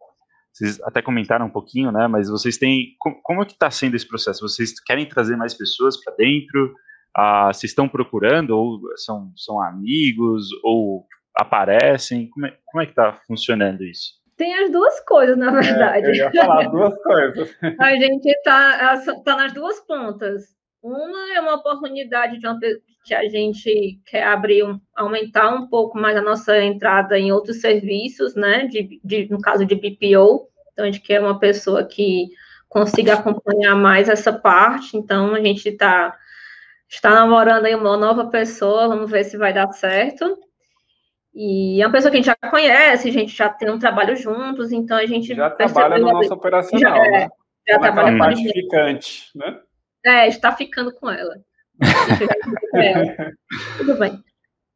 vocês até comentaram um pouquinho, né? Mas vocês têm. Como, como é que está sendo esse processo? Vocês querem trazer mais pessoas para dentro? Ah, vocês estão procurando? Ou são, são amigos? Ou aparecem? Como é, como é que está funcionando isso? Tem as duas coisas, na verdade. É, eu ia falar as duas coisas. [laughs] a gente está tá nas duas pontas. Uma é uma oportunidade de uma, que a gente quer abrir, um, aumentar um pouco mais a nossa entrada em outros serviços, né? De, de, no caso de BPO, então a gente quer uma pessoa que consiga acompanhar mais essa parte. Então a gente está está namorando aí uma nova pessoa, vamos ver se vai dar certo. E é uma pessoa que a gente já conhece, a gente já tem um trabalho juntos, então a gente já trabalha no nosso operacional, já, né? Já trabalha com gente. né? É, está ficando com ela. [laughs] Tudo bem.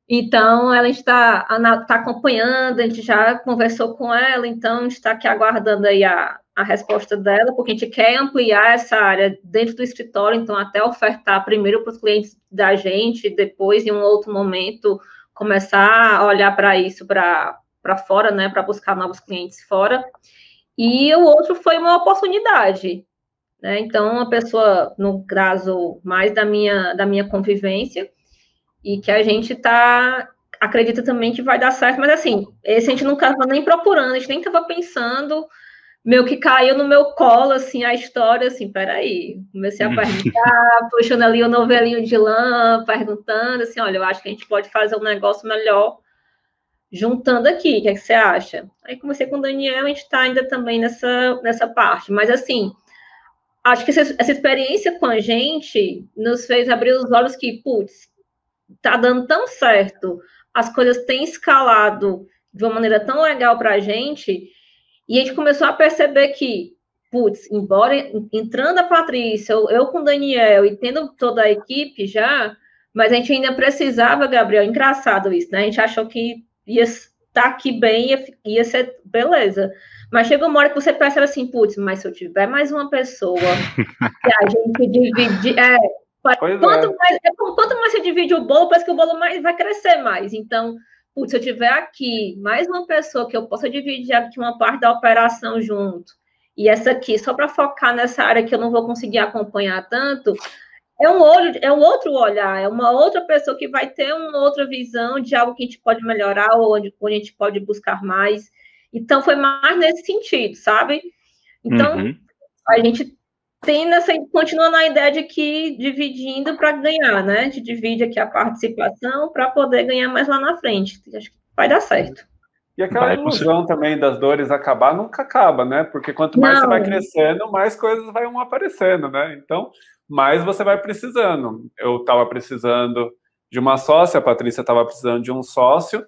Então, ela está, está acompanhando, a gente já conversou com ela, então a gente está aqui aguardando aí a, a resposta dela, porque a gente quer ampliar essa área dentro do escritório, então até ofertar primeiro para os clientes da gente, depois, em um outro momento, começar a olhar para isso para fora, né, para buscar novos clientes fora. E o outro foi uma oportunidade. Né? Então, uma pessoa, no caso, mais da minha, da minha convivência, e que a gente tá acredita também que vai dar certo, mas assim, esse a gente não estava nem procurando, a gente nem estava pensando, meio que caiu no meu colo, assim, a história, assim, peraí, comecei a perguntar, [laughs] puxando ali o novelinho de lã, perguntando, assim, olha, eu acho que a gente pode fazer um negócio melhor juntando aqui, o que, é que você acha? Aí comecei com o Daniel, a gente está ainda também nessa, nessa parte, mas assim, acho que essa, essa, experiência com a gente nos fez abrir os olhos que, putz, tá dando tão certo, as coisas têm escalado de uma maneira tão legal para a gente, e a gente começou a perceber que putz, embora entrando a Patrícia, eu, eu com o Daniel e tendo toda a equipe já, mas a gente ainda precisava, Gabriel, engraçado isso, né? A gente achou que ia estar aqui bem, ia, ia ser beleza. Mas chega uma hora que você percebe assim, putz, mas se eu tiver mais uma pessoa [laughs] que a gente divide. É, quanto, é. Mais, é, quanto mais você divide o bolo, parece que o bolo mais, vai crescer mais. Então, putz, se eu tiver aqui mais uma pessoa que eu possa dividir aqui uma parte da operação junto, e essa aqui, só para focar nessa área que eu não vou conseguir acompanhar tanto, é um olho, é um outro olhar, é uma outra pessoa que vai ter uma outra visão de algo que a gente pode melhorar ou onde, onde a gente pode buscar mais. Então foi mais nesse sentido, sabe? Então uhum. a gente tem nessa, continua na ideia de que dividindo para ganhar, né? A gente divide aqui a participação para poder ganhar mais lá na frente. Acho que vai dar certo. E aquela vai ilusão também das dores acabar nunca acaba, né? Porque quanto mais Não. você vai crescendo, mais coisas vão aparecendo, né? Então, mais você vai precisando. Eu estava precisando de uma sócia, a Patrícia estava precisando de um sócio.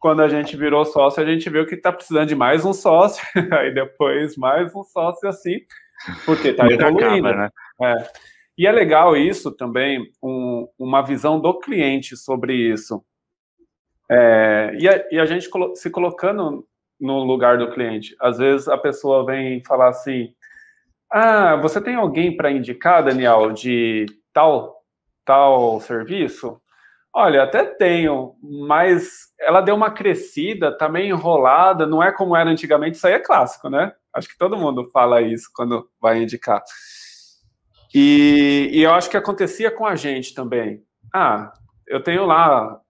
Quando a gente virou sócio, a gente viu que está precisando de mais um sócio, [laughs] aí depois mais um sócio assim, porque está evoluindo. Acaba, né? é. E é legal isso também, um, uma visão do cliente sobre isso. É, e, a, e, a, gente se colocando no lugar do cliente. Às vezes a pessoa vem falar assim: Ah, você tem alguém para indicar, Daniel, de tal, tal serviço? Olha, até tenho, mas ela deu uma crescida, tá meio enrolada, não é como era antigamente, isso aí é clássico, né? Acho que todo mundo fala isso quando vai indicar. E, e eu acho que acontecia com a gente também. Ah, eu tenho lá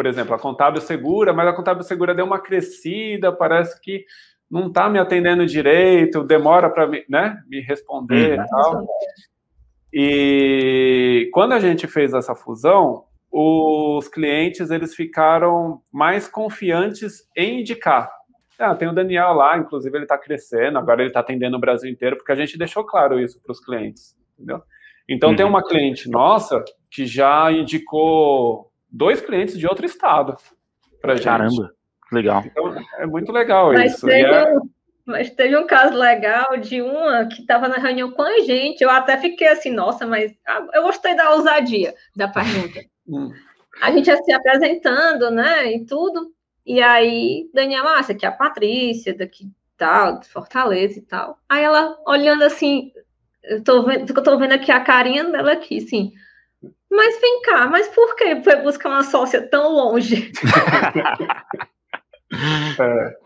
por exemplo, a contábil segura, mas a contábil segura deu uma crescida, parece que não está me atendendo direito, demora para me, né, me responder uhum. e tal. E quando a gente fez essa fusão, os clientes eles ficaram mais confiantes em indicar. Ah, tem o Daniel lá, inclusive ele está crescendo, agora ele está atendendo o Brasil inteiro, porque a gente deixou claro isso para os clientes, entendeu? Então uhum. tem uma cliente nossa que já indicou dois clientes de outro estado para gente. Caramba, legal. Então, é muito legal mas isso. Teve é... um, mas teve um caso legal de uma que estava na reunião com a gente. Eu até fiquei assim, nossa, mas eu gostei da ousadia da pergunta. Hum. A gente ia se apresentando, né, e tudo. E aí, Daniel, ah, essa aqui é a Patrícia, daqui tal, de Fortaleza e tal. Aí ela olhando assim, eu tô vendo, eu tô vendo aqui a carinha dela aqui, assim. Mas vem cá, mas por que foi buscar uma sócia tão longe? [laughs] é.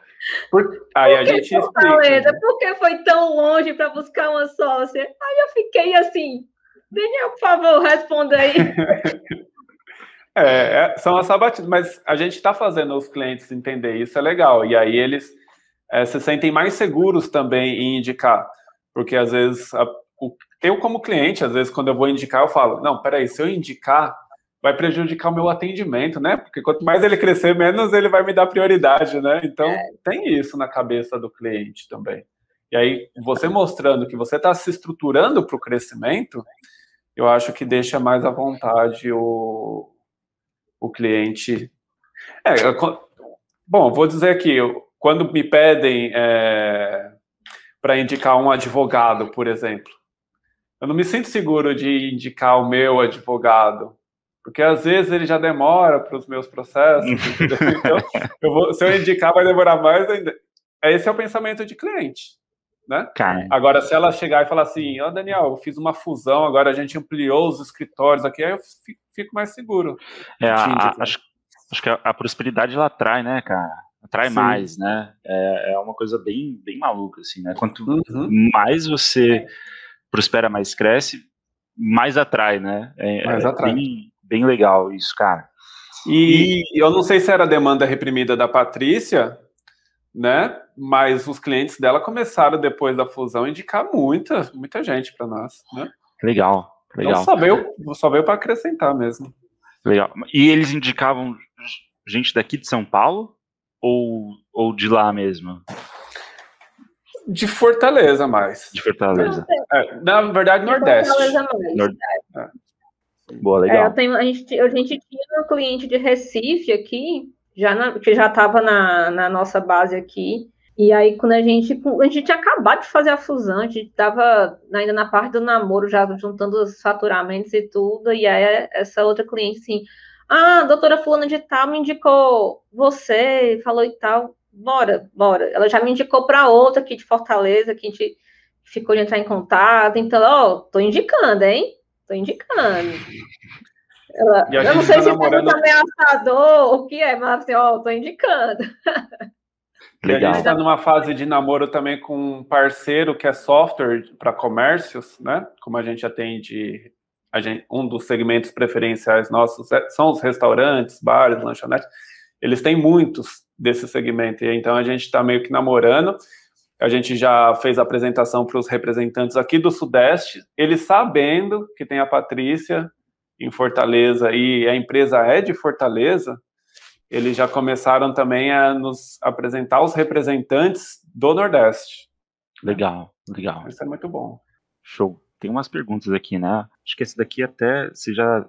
Por... Aí por a gente Fortaleza? Explica. Por que foi tão longe para buscar uma sócia? Aí eu fiquei assim, Daniel, por favor, responda aí. [laughs] É, é, são as sabatinas, mas a gente está fazendo os clientes entender isso, é legal. E aí eles é, se sentem mais seguros também em indicar, porque às vezes a, o, eu, como cliente, às vezes, quando eu vou indicar, eu falo: não, peraí, se eu indicar, vai prejudicar o meu atendimento, né? Porque quanto mais ele crescer, menos ele vai me dar prioridade, né? Então, é. tem isso na cabeça do cliente também. E aí, você mostrando que você está se estruturando para o crescimento, eu acho que deixa mais à vontade o, o cliente. É, eu, bom, vou dizer aqui, quando me pedem é, para indicar um advogado, por exemplo, eu não me sinto seguro de indicar o meu advogado, porque às vezes ele já demora para os meus processos. [laughs] então, eu vou, se eu indicar, vai demorar mais ainda. Esse é o pensamento de cliente. Né? Agora, se ela chegar e falar assim, ó, oh, Daniel, eu fiz uma fusão, agora a gente ampliou os escritórios aqui, aí eu fico mais seguro. É, a, acho, acho que a, a, prosperidade ela atrai, né, cara? Atrai Sim. mais, né? É, é uma coisa bem, bem maluca, assim, né? Quanto uhum. mais você prospera mais cresce, mais atrai, né? É, mais é atrai. Bem, bem legal isso, cara. E, e eu não sei se era a demanda reprimida da Patrícia, né? Mas os clientes dela começaram depois da fusão a indicar muita, muita gente para nós, né? Legal, legal. Então só veio, só veio para acrescentar mesmo. Legal. E eles indicavam gente daqui de São Paulo ou, ou de lá mesmo? De Fortaleza mais. De Fortaleza. É, na verdade, Nordeste. Fortaleza mais. Nord... É. Boa, legal. É, tenho, a, gente, a gente tinha um cliente de Recife aqui, já na, que já estava na, na nossa base aqui. E aí, quando a gente. A gente tinha acabado de fazer a fusão, a gente estava ainda na parte do namoro, já juntando os faturamentos e tudo. E aí, essa outra cliente assim. Ah, a doutora Fulana de Tal me indicou você, falou e tal. Bora, bora. Ela já me indicou para outra aqui de Fortaleza, que a gente ficou de entrar em contato. Então, ó, tô indicando, hein? Tô indicando. Ela, eu não sei tá se namorando... é muito ameaçador, o que é, mas assim, ó, tô indicando. [laughs] Legal. a gente está numa fase de namoro também com um parceiro que é software para comércios, né? Como a gente atende, a gente, um dos segmentos preferenciais nossos é, são os restaurantes, bares, lanchonetes. Eles têm muitos desse segmento, e então a gente está meio que namorando. A gente já fez a apresentação para os representantes aqui do Sudeste, eles sabendo que tem a Patrícia em Fortaleza e a empresa é de Fortaleza, eles já começaram também a nos apresentar os representantes do Nordeste. Legal, legal. Isso é muito bom. Show. Tem umas perguntas aqui, né? Acho que esse daqui até você já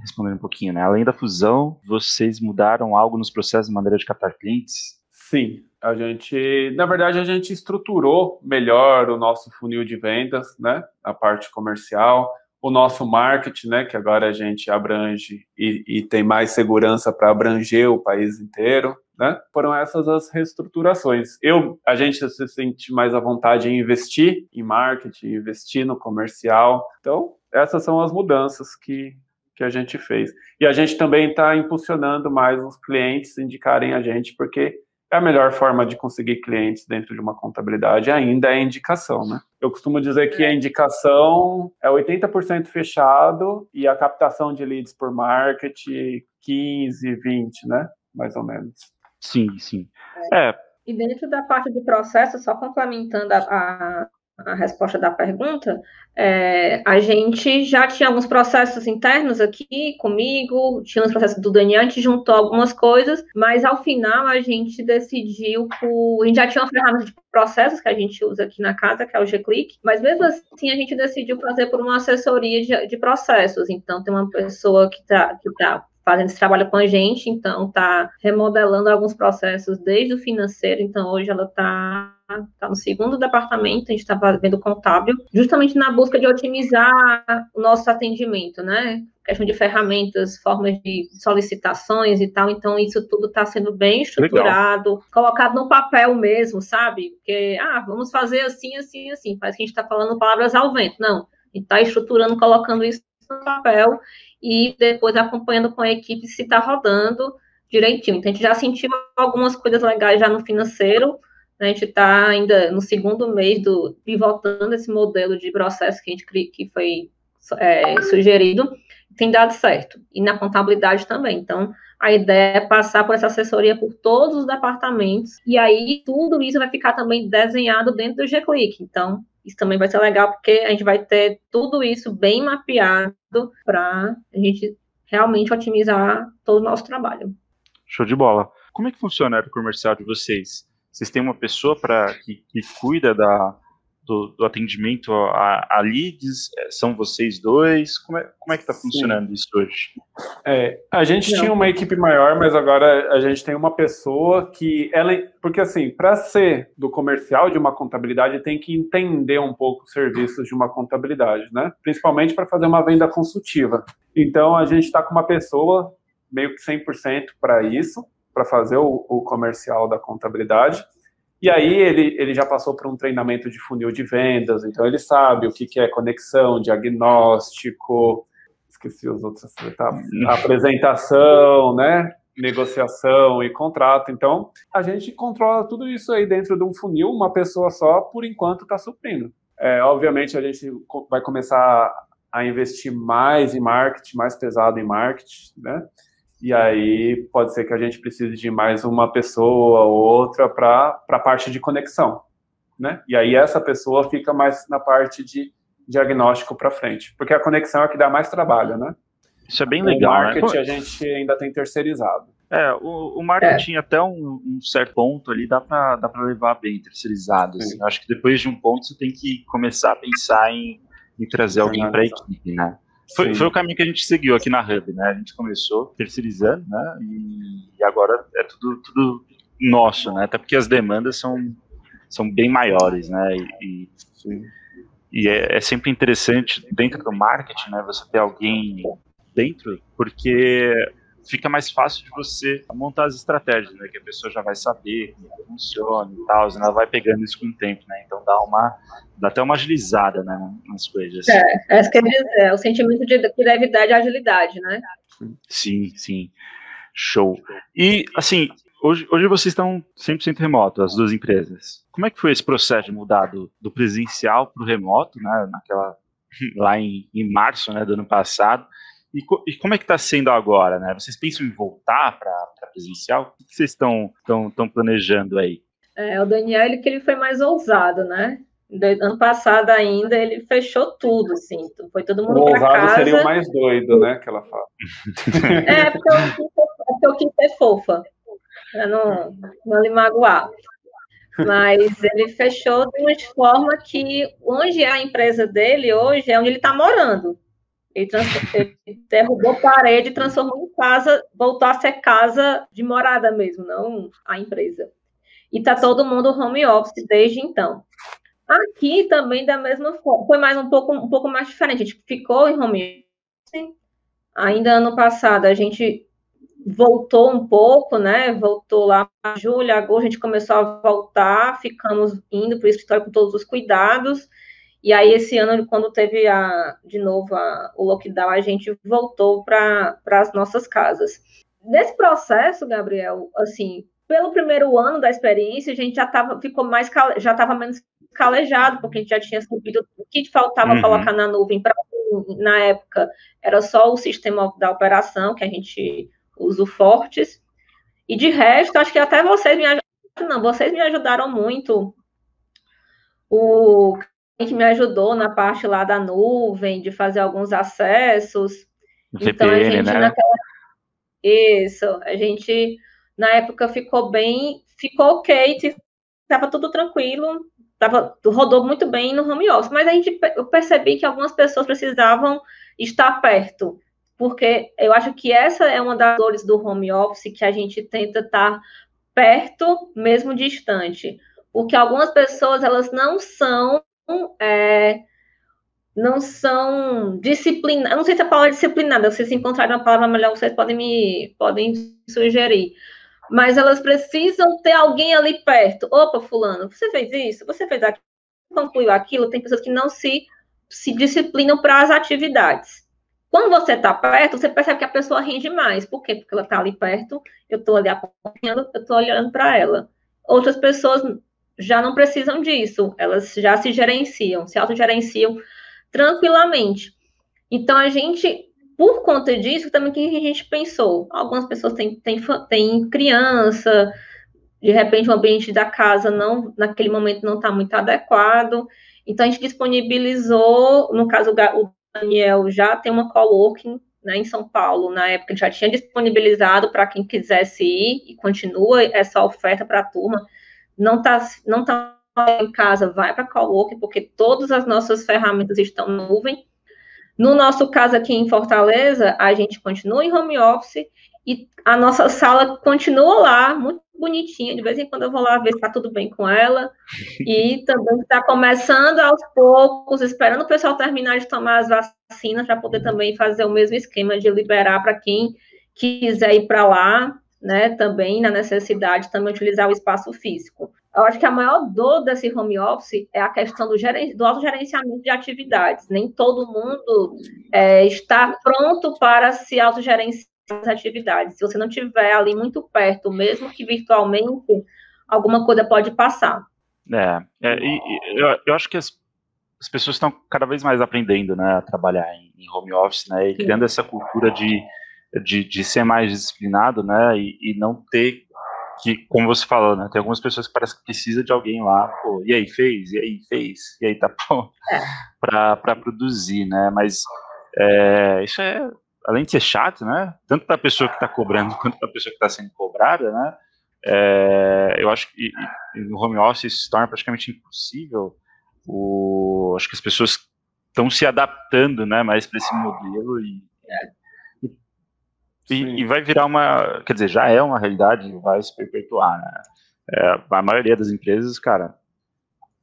respondeu um pouquinho, né? Além da fusão, vocês mudaram algo nos processos de maneira de captar clientes? Sim, a gente, na verdade, a gente estruturou melhor o nosso funil de vendas, né? A parte comercial o nosso marketing, né, que agora a gente abrange e, e tem mais segurança para abranger o país inteiro, né? Foram essas as reestruturações. Eu, a gente se sente mais à vontade em investir em marketing, investir no comercial. Então, essas são as mudanças que que a gente fez. E a gente também está impulsionando mais os clientes indicarem a gente, porque a melhor forma de conseguir clientes dentro de uma contabilidade ainda é a indicação, né? Eu costumo dizer que a é. indicação é 80% fechado e a captação de leads por marketing 15, 20, né? Mais ou menos. Sim, sim. É. é. E dentro da parte de processo, só complementando a, a a resposta da pergunta, é, a gente já tinha alguns processos internos aqui comigo, tinha os processos do Daniel, a gente juntou algumas coisas, mas ao final a gente decidiu por. A gente já tinha uma ferramenta de processos que a gente usa aqui na casa, que é o G-Click, mas mesmo assim a gente decidiu fazer por uma assessoria de, de processos. Então, tem uma pessoa que está que tá fazendo esse trabalho com a gente, então está remodelando alguns processos desde o financeiro, então hoje ela está tá no segundo departamento, a gente está fazendo contábil, justamente na busca de otimizar o nosso atendimento, né? Questão de ferramentas, formas de solicitações e tal, então isso tudo está sendo bem estruturado, Legal. colocado no papel mesmo, sabe? Porque, ah, vamos fazer assim, assim, assim, parece que a gente está falando palavras ao vento, não, a gente está estruturando, colocando isso no papel e depois acompanhando com a equipe se está rodando direitinho. Então, a gente já sentiu algumas coisas legais já no financeiro, né? a gente está ainda no segundo mês do pivotando esse modelo de processo que a gente que foi é, sugerido, tem dado certo. E na contabilidade também. Então, a ideia é passar por essa assessoria por todos os departamentos, e aí tudo isso vai ficar também desenhado dentro do G-Click. Então, isso também vai ser legal, porque a gente vai ter tudo isso bem mapeado para a gente realmente otimizar todo o nosso trabalho. Show de bola. Como é que funciona o comercial de vocês? Vocês têm uma pessoa para que, que cuida da, do, do, atendimento a, a, leads? É, são vocês dois? Como é, como é que está funcionando isso hoje? É, a gente Não. tinha uma equipe maior, mas agora a gente tem uma pessoa que ela, porque assim, para ser do comercial de uma contabilidade tem que entender um pouco os serviços de uma contabilidade, né? Principalmente para fazer uma venda consultiva. Então a gente está com uma pessoa meio que 100% para isso, para fazer o, o comercial da contabilidade. E aí ele, ele já passou por um treinamento de funil de vendas, então ele sabe o que, que é conexão, diagnóstico, esqueci os outros etapas, [laughs] apresentação, né? Negociação e contrato. Então, a gente controla tudo isso aí dentro de um funil, uma pessoa só, por enquanto, está suprindo. É, obviamente, a gente vai começar a investir mais em marketing, mais pesado em marketing, né? E aí pode ser que a gente precise de mais uma pessoa ou outra para a parte de conexão, né? E aí essa pessoa fica mais na parte de diagnóstico para frente, porque a conexão é que dá mais trabalho, né? Isso é bem legal. O marketing né? a gente ainda tem terceirizado. É, o, o marketing é. até um, um, certo ponto ali dá para dá levar bem terceirizado. Assim. Acho que depois de um ponto você tem que começar a pensar em, em trazer alguém para a equipe, né? Foi, foi, o caminho que a gente seguiu aqui na Hub, né? A gente começou terceirizando, né? E, agora é tudo, tudo nosso, né? Até porque as demandas são, são bem maiores, né? E, e é, é, sempre interessante dentro do marketing, né? Você ter alguém dentro, porque fica mais fácil de você montar as estratégias, né? Que a pessoa já vai saber como funciona e tal, ela vai pegando isso com o tempo, né? Então dá uma dá até uma agilizada, né, nas coisas. É, essa quer dizer, é o sentimento de brevidade e agilidade, né? Sim, sim. Show. E, assim, hoje, hoje vocês estão 100% remoto, as duas empresas. Como é que foi esse processo de mudar do, do presencial para o remoto, né, naquela, [laughs] lá em, em março né, do ano passado? E, e, como é que está sendo agora, né? Vocês pensam em voltar para presencial? O que vocês estão planejando aí? É, o Daniel, ele que ele foi mais ousado, né? ano passado ainda ele fechou tudo, assim, foi todo mundo para casa. seria o mais doido, né, que ela fala. [laughs] É, porque eu, porque eu quis ser fofa, para não, não lhe magoar. Mas ele fechou de uma forma que onde é a empresa dele hoje é onde ele está morando. Ele, ele derrubou parede, transformou em casa, voltou a ser casa de morada mesmo, não a empresa. E está todo mundo home office desde então. Aqui também da mesma forma, foi mais um pouco, um pouco mais diferente. A gente ficou em home office. Ainda ano passado a gente voltou um pouco, né? Voltou lá julho, agosto, a gente começou a voltar, ficamos indo para o escritório com todos os cuidados. E aí, esse ano, quando teve a, de novo a, o lockdown, a gente voltou para as nossas casas. Nesse processo, Gabriel, assim, pelo primeiro ano da experiência, a gente já tava, ficou mais, já estava menos calejado, porque a gente já tinha subido o que faltava uhum. colocar na nuvem na época era só o sistema da operação que a gente usa o Fortes. E de resto, acho que até vocês me ajudaram, não, vocês me ajudaram muito. O que me ajudou na parte lá da nuvem, de fazer alguns acessos. VPN, então a gente né? naquela... Isso, a gente na época ficou bem, ficou ok, estava tudo tranquilo, tava, rodou muito bem no home office, mas a gente, eu percebi que algumas pessoas precisavam estar perto, porque eu acho que essa é uma das dores do home office, que a gente tenta estar perto, mesmo distante, porque algumas pessoas, elas não são, é, não são disciplinadas, não sei se a palavra é disciplinada, se vocês encontrarem uma palavra melhor, vocês podem me, podem sugerir, mas elas precisam ter alguém ali perto. Opa, fulano, você fez isso, você fez aquilo, concluiu aquilo. Tem pessoas que não se, se disciplinam para as atividades. Quando você está perto, você percebe que a pessoa rende mais. Por quê? Porque ela está ali perto, eu estou ali acompanhando, eu estou olhando para ela. Outras pessoas já não precisam disso, elas já se gerenciam, se autogerenciam tranquilamente. Então, a gente por conta disso, também que a gente pensou? Algumas pessoas têm, têm, têm criança, de repente o ambiente da casa não, naquele momento não está muito adequado. Então a gente disponibilizou, no caso o Daniel já tem uma coworking né, em São Paulo, na época ele já tinha disponibilizado para quem quisesse ir e continua essa oferta para a turma. Não está não tá em casa, vai para a coworking, porque todas as nossas ferramentas estão na nuvem. No nosso caso aqui em Fortaleza, a gente continua em home office e a nossa sala continua lá, muito bonitinha. De vez em quando eu vou lá ver se está tudo bem com ela. [laughs] E também está começando aos poucos, esperando o pessoal terminar de tomar as vacinas para poder também fazer o mesmo esquema de liberar para quem quiser ir para lá, né? Também na necessidade também utilizar o espaço físico. Eu acho que a maior dor desse home office é a questão do, geren do autogerenciamento de atividades. Nem todo mundo é, está pronto para se autogerenciar as atividades. Se você não tiver ali muito perto, mesmo que virtualmente, alguma coisa pode passar. É, é e, e eu, eu, acho que as, as, pessoas estão cada vez mais aprendendo né, a trabalhar em, em home office, né, e criando essa cultura de, de, de ser mais disciplinado, né, e, e não ter que, como você falou, né, tem algumas pessoas que parece que precisa de alguém lá, pô, e aí fez, e aí fez, e aí tá bom, é. [laughs] para produzir, né, mas é, isso é, além de ser chato, né, tanto para a pessoa que está cobrando [laughs] quanto para a pessoa que está sendo cobrada, né, é, eu acho que no home office isso se torna praticamente impossível, o, acho que as pessoas estão se adaptando, né, mais para esse modelo e, E, e, vai virar uma, quer dizer, já é uma realidade, vai se perpetuar, né? É, a maioria das empresas, cara,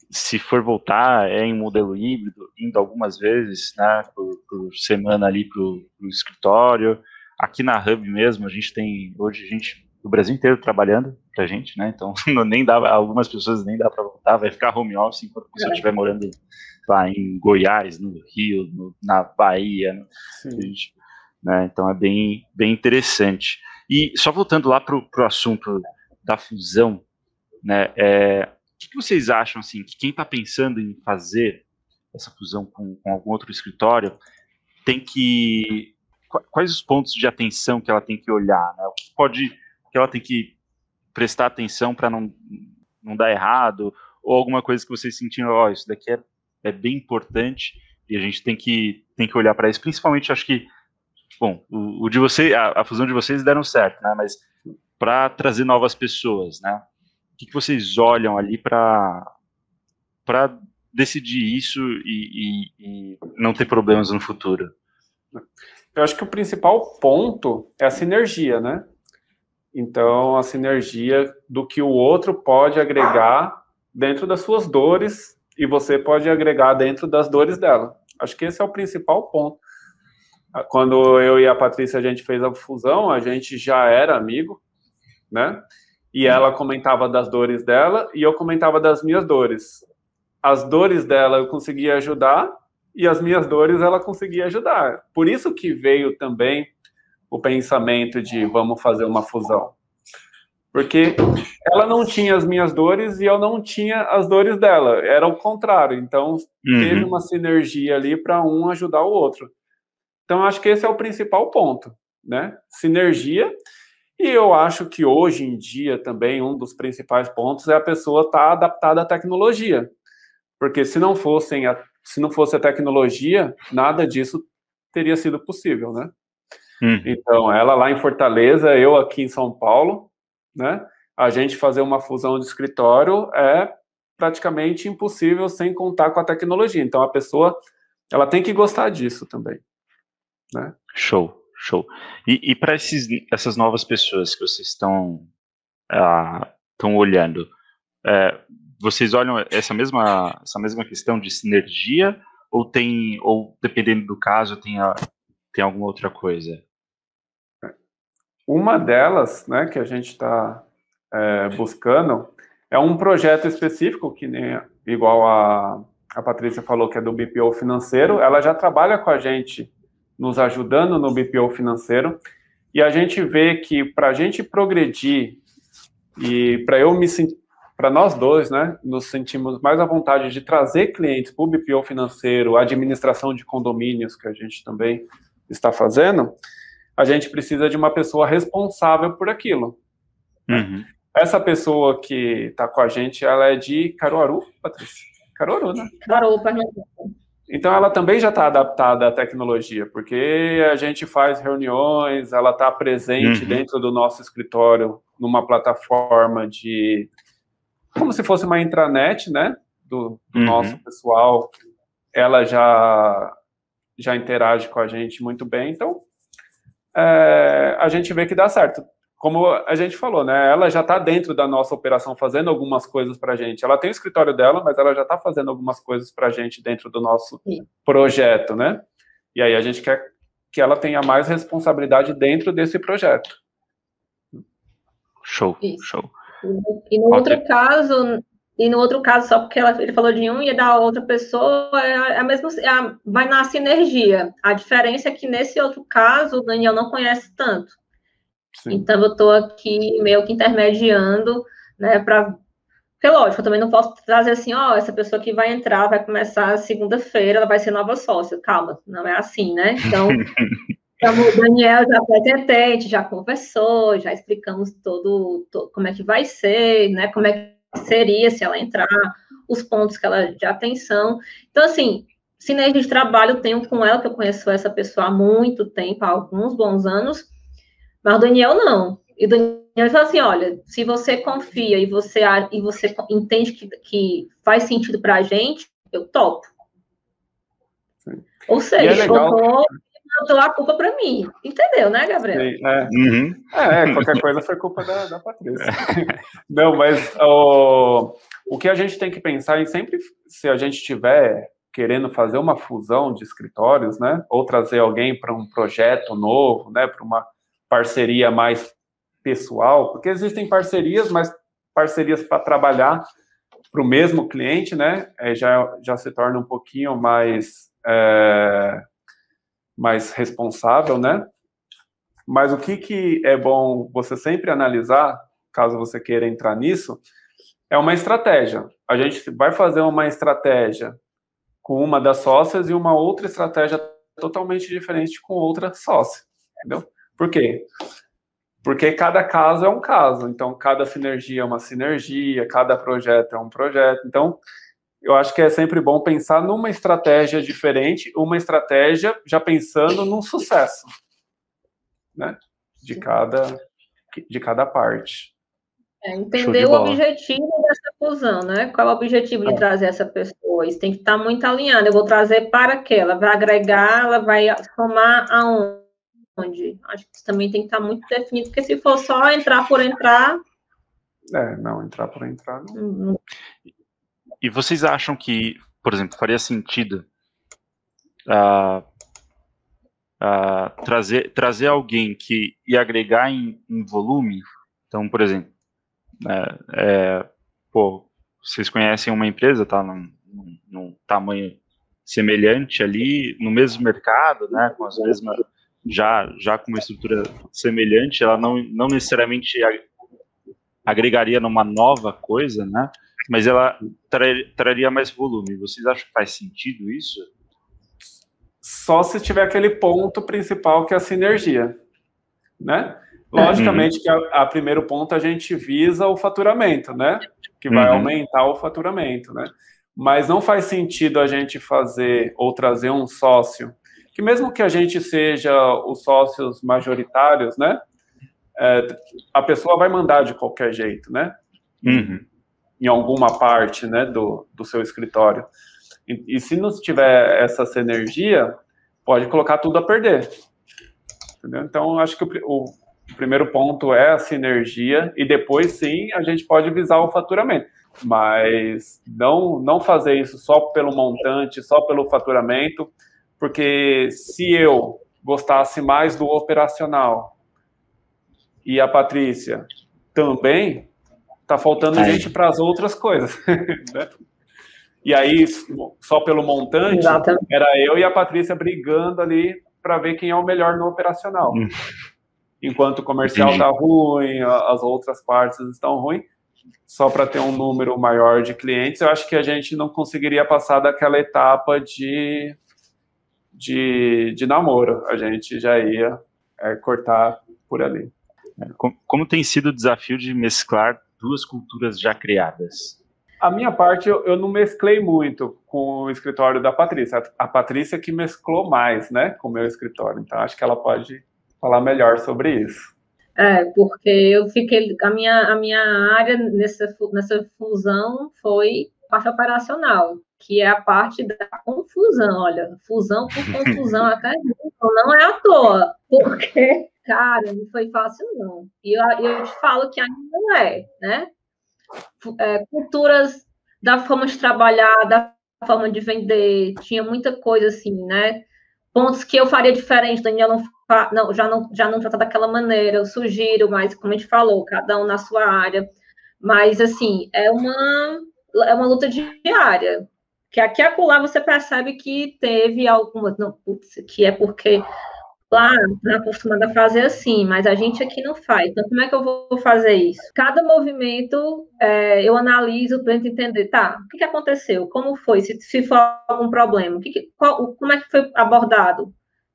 se for voltar, é em modelo híbrido, indo algumas vezes, né, por, por semana ali para o escritório. Aqui na Hub mesmo, a gente tem, hoje a gente, o Brasil inteiro trabalhando pra gente, né, então [laughs] nem dá, algumas pessoas nem dá para voltar, vai ficar home office enquanto a pessoa é. estiver morando lá em Goiás, no Rio, no, na Bahia, no, gente, né, então é bem, bem interessante. E só voltando lá pro, pro assunto da fusão, né, é, o que vocês acham, assim, que quem está pensando em fazer essa fusão com, com, algum outro escritório tem que... Quais os pontos de atenção que ela tem que olhar, né? O que pode... que ela tem que prestar atenção para não, não dar errado, ou alguma coisa que vocês sentiram, ó, oh, isso daqui é, é bem importante e a gente tem que, tem que olhar para isso, principalmente, acho que, bom, o, o de vocês, a, a, fusão de vocês deram certo, né, mas para trazer novas pessoas, né, que, que vocês olham ali para decidir isso e, e, e não ter problemas no futuro? Eu acho que o principal ponto é a sinergia, né? Então, a sinergia do que o outro pode agregar dentro das suas dores e você pode agregar dentro das dores dela. Acho que esse é o principal ponto. Quando eu e a Patrícia a gente fez a fusão, a gente já era amigo, né? E ela comentava das dores dela e eu comentava das minhas dores. As dores dela eu conseguia ajudar e as minhas dores ela conseguia ajudar. Por isso que veio também o pensamento de vamos fazer uma fusão. Porque ela não tinha as minhas dores e eu não tinha as dores dela. Era o contrário. Então, uhum. teve uma sinergia ali para um ajudar o outro. Então, acho que esse é o principal ponto, né? Sinergia e eu acho que hoje em dia também um dos principais pontos é a pessoa estar tá adaptada à tecnologia. Porque se não fossem a, se não fosse a tecnologia, nada disso teria sido possível, né? Hum. Então, ela lá em Fortaleza, eu aqui em São Paulo, né? A gente fazer uma fusão de escritório é praticamente impossível sem contar com a tecnologia. Então, a pessoa ela tem que gostar disso também, né? Show. Show. E, e para essas novas pessoas que vocês estão estão ah, olhando, é, vocês olham essa mesma essa mesma questão de sinergia ou tem ou dependendo do caso tem a, tem alguma outra coisa? Uma delas, né, que a gente está é, buscando é um projeto específico que nem igual a a Patrícia falou que é do BPO financeiro, ela já trabalha com a gente nos ajudando no BPO financeiro. E a gente vê que para a gente progredir e para eu me para nós dois, né, nos sentimos mais à vontade de trazer clientes para o BPO financeiro, administração de condomínios, que a gente também está fazendo, a gente precisa de uma pessoa responsável por aquilo. Uhum. Essa pessoa que está com a gente, ela é de Caruaru, Patrícia? Caruaru, né? Caruaru, Pernambuco. Então, ela também já está adaptada à tecnologia, porque a gente faz reuniões, ela está presente uhum. dentro do nosso escritório, numa plataforma de. como se fosse uma intranet, né? Do, do uhum. nosso pessoal. Ela já, já interage com a gente muito bem. Então, é, a gente vê que dá certo como a gente falou, né? Ela já está dentro da nossa operação fazendo algumas coisas para a gente. Ela tem o escritório dela, mas ela já está fazendo algumas coisas para a gente dentro do nosso Sim. projeto, né? E aí a gente quer que ela tenha mais responsabilidade dentro desse projeto. Show, Isso. show. E no outro caso, e no outro caso, só porque ela, ele falou de um e da outra pessoa, é a mesma, é a, vai na sinergia. A diferença é que nesse outro caso, o Daniel não conhece tanto. Sim. Então, eu estou aqui meio que intermediando, né, para. Porque, lógico, eu também não posso trazer assim, ó, essa pessoa que vai entrar, vai começar segunda-feira, ela vai ser nova sócia. Calma, não é assim, né? Então, [laughs] então o Daniel já apresentei, já conversou, já explicamos todo, todo, como é que vai ser, né, como é que seria se ela entrar, os pontos que ela de atenção. Então, assim, sinergia de trabalho tenho com ela, que eu conheço essa pessoa há muito tempo, há alguns bons anos, mas o Daniel não. E o Daniel fala assim: olha, se você confia e você, e você entende que, que faz sentido para a gente, eu topo. Sim. Ou seja, é legal... botou a culpa para mim. Entendeu, né, Gabriel? Sim, é. Uhum. É, é, qualquer [laughs] coisa foi culpa da, da Patrícia. [laughs] Não, mas o, o que a gente tem que pensar em sempre, se a gente tiver querendo fazer uma fusão de escritórios, né, ou trazer alguém para um projeto novo, né, para uma parceria mais pessoal, porque existem parcerias, mas parcerias para trabalhar para o mesmo cliente, né, é, já, já se torna um pouquinho mais, é, mais responsável, né, mas o que, que é bom você sempre analisar, caso você queira entrar nisso, é uma estratégia. A gente vai fazer uma estratégia com uma das sócias e uma outra estratégia totalmente diferente com outra sócia, entendeu? Por quê? Porque cada caso é um caso, então cada sinergia é uma sinergia, cada projeto é um projeto. Então, eu acho que é sempre bom pensar numa estratégia diferente, uma estratégia já pensando no sucesso, né? De cada de cada parte. É, entender o objetivo dessa fusão, né? Qual é o objetivo de é. trazer essa pessoa? Isso tem que estar muito alinhado. Eu vou trazer para que ela vai agregar, ela vai somar aonde? Acho que isso também tem que estar muito definido, porque se for só entrar por entrar. É, não, entrar por entrar. Não. E vocês acham que, por exemplo, faria sentido uh, uh, trazer, trazer alguém que ia agregar em, em volume? Então, por exemplo, é, é, pô, vocês conhecem uma empresa, tá num, num, num, tamanho semelhante ali, no mesmo mercado, né, com as mesmas, já, já com uma estrutura semelhante, ela não, não necessariamente agregaria numa nova coisa, né, mas ela traria, traria mais volume. Vocês acham que faz sentido isso? Só se tiver aquele ponto principal que é a sinergia, né? Logicamente uhum. que a, a, primeiro ponto a gente visa o faturamento, né? Que vai uhum. aumentar o faturamento, né? Mas não faz sentido a gente fazer ou trazer um sócio, que mesmo que a gente seja os sócios majoritários, né? É, a pessoa vai mandar de qualquer jeito, né? Uhum. Em alguma parte, né, do, do seu escritório. E, e se não tiver essa sinergia, pode colocar tudo a perder. Entendeu? Então, acho que o, o o primeiro ponto é a sinergia e depois sim a gente pode visar o faturamento. Mas não, não fazer isso só pelo montante, só pelo faturamento, porque se eu gostasse mais do operacional e a Patrícia também, tá faltando é. gente para as outras coisas. [laughs] Né? E aí, só pelo montante, Exatamente. era eu e a Patrícia brigando ali para ver quem é o melhor no operacional. Hum enquanto o comercial está ruim, as outras partes estão ruins, só para ter um número maior de clientes, eu acho que a gente não conseguiria passar daquela etapa de, de, de namoro. A gente já ia é, cortar por ali. É, como, como tem sido o desafio de mesclar duas culturas já criadas? A minha parte, eu, eu, não mesclei muito com o escritório da Patrícia. A, a Patrícia que mesclou mais, né, com o meu escritório. Então, acho que ela pode falar melhor sobre isso. É, porque eu fiquei, a minha, a minha área nessa, nessa fusão foi parte operacional, que é a parte da confusão, olha, fusão por [laughs] confusão até não é à toa, porque, cara, não foi fácil não, e eu, eu te falo que ainda não é, né, é, culturas da forma de trabalhar, da forma de vender, tinha muita coisa assim, né, pontos que eu faria diferente, Daniel não não, já não já não trata daquela maneira, eu sugiro, mas como a gente falou, cada um na sua área. Mas assim, é uma é uma luta diária. Que aqui acolá você percebe que teve alguma. Não, putz, que é porque lá não é acostumada a fazer assim, mas a gente aqui não faz. Então, como é que eu vou fazer isso? Cada movimento é, eu analiso para entender, tá, o que, que aconteceu? Como foi? Se, se for algum problema, que, que qual, como é que foi abordado?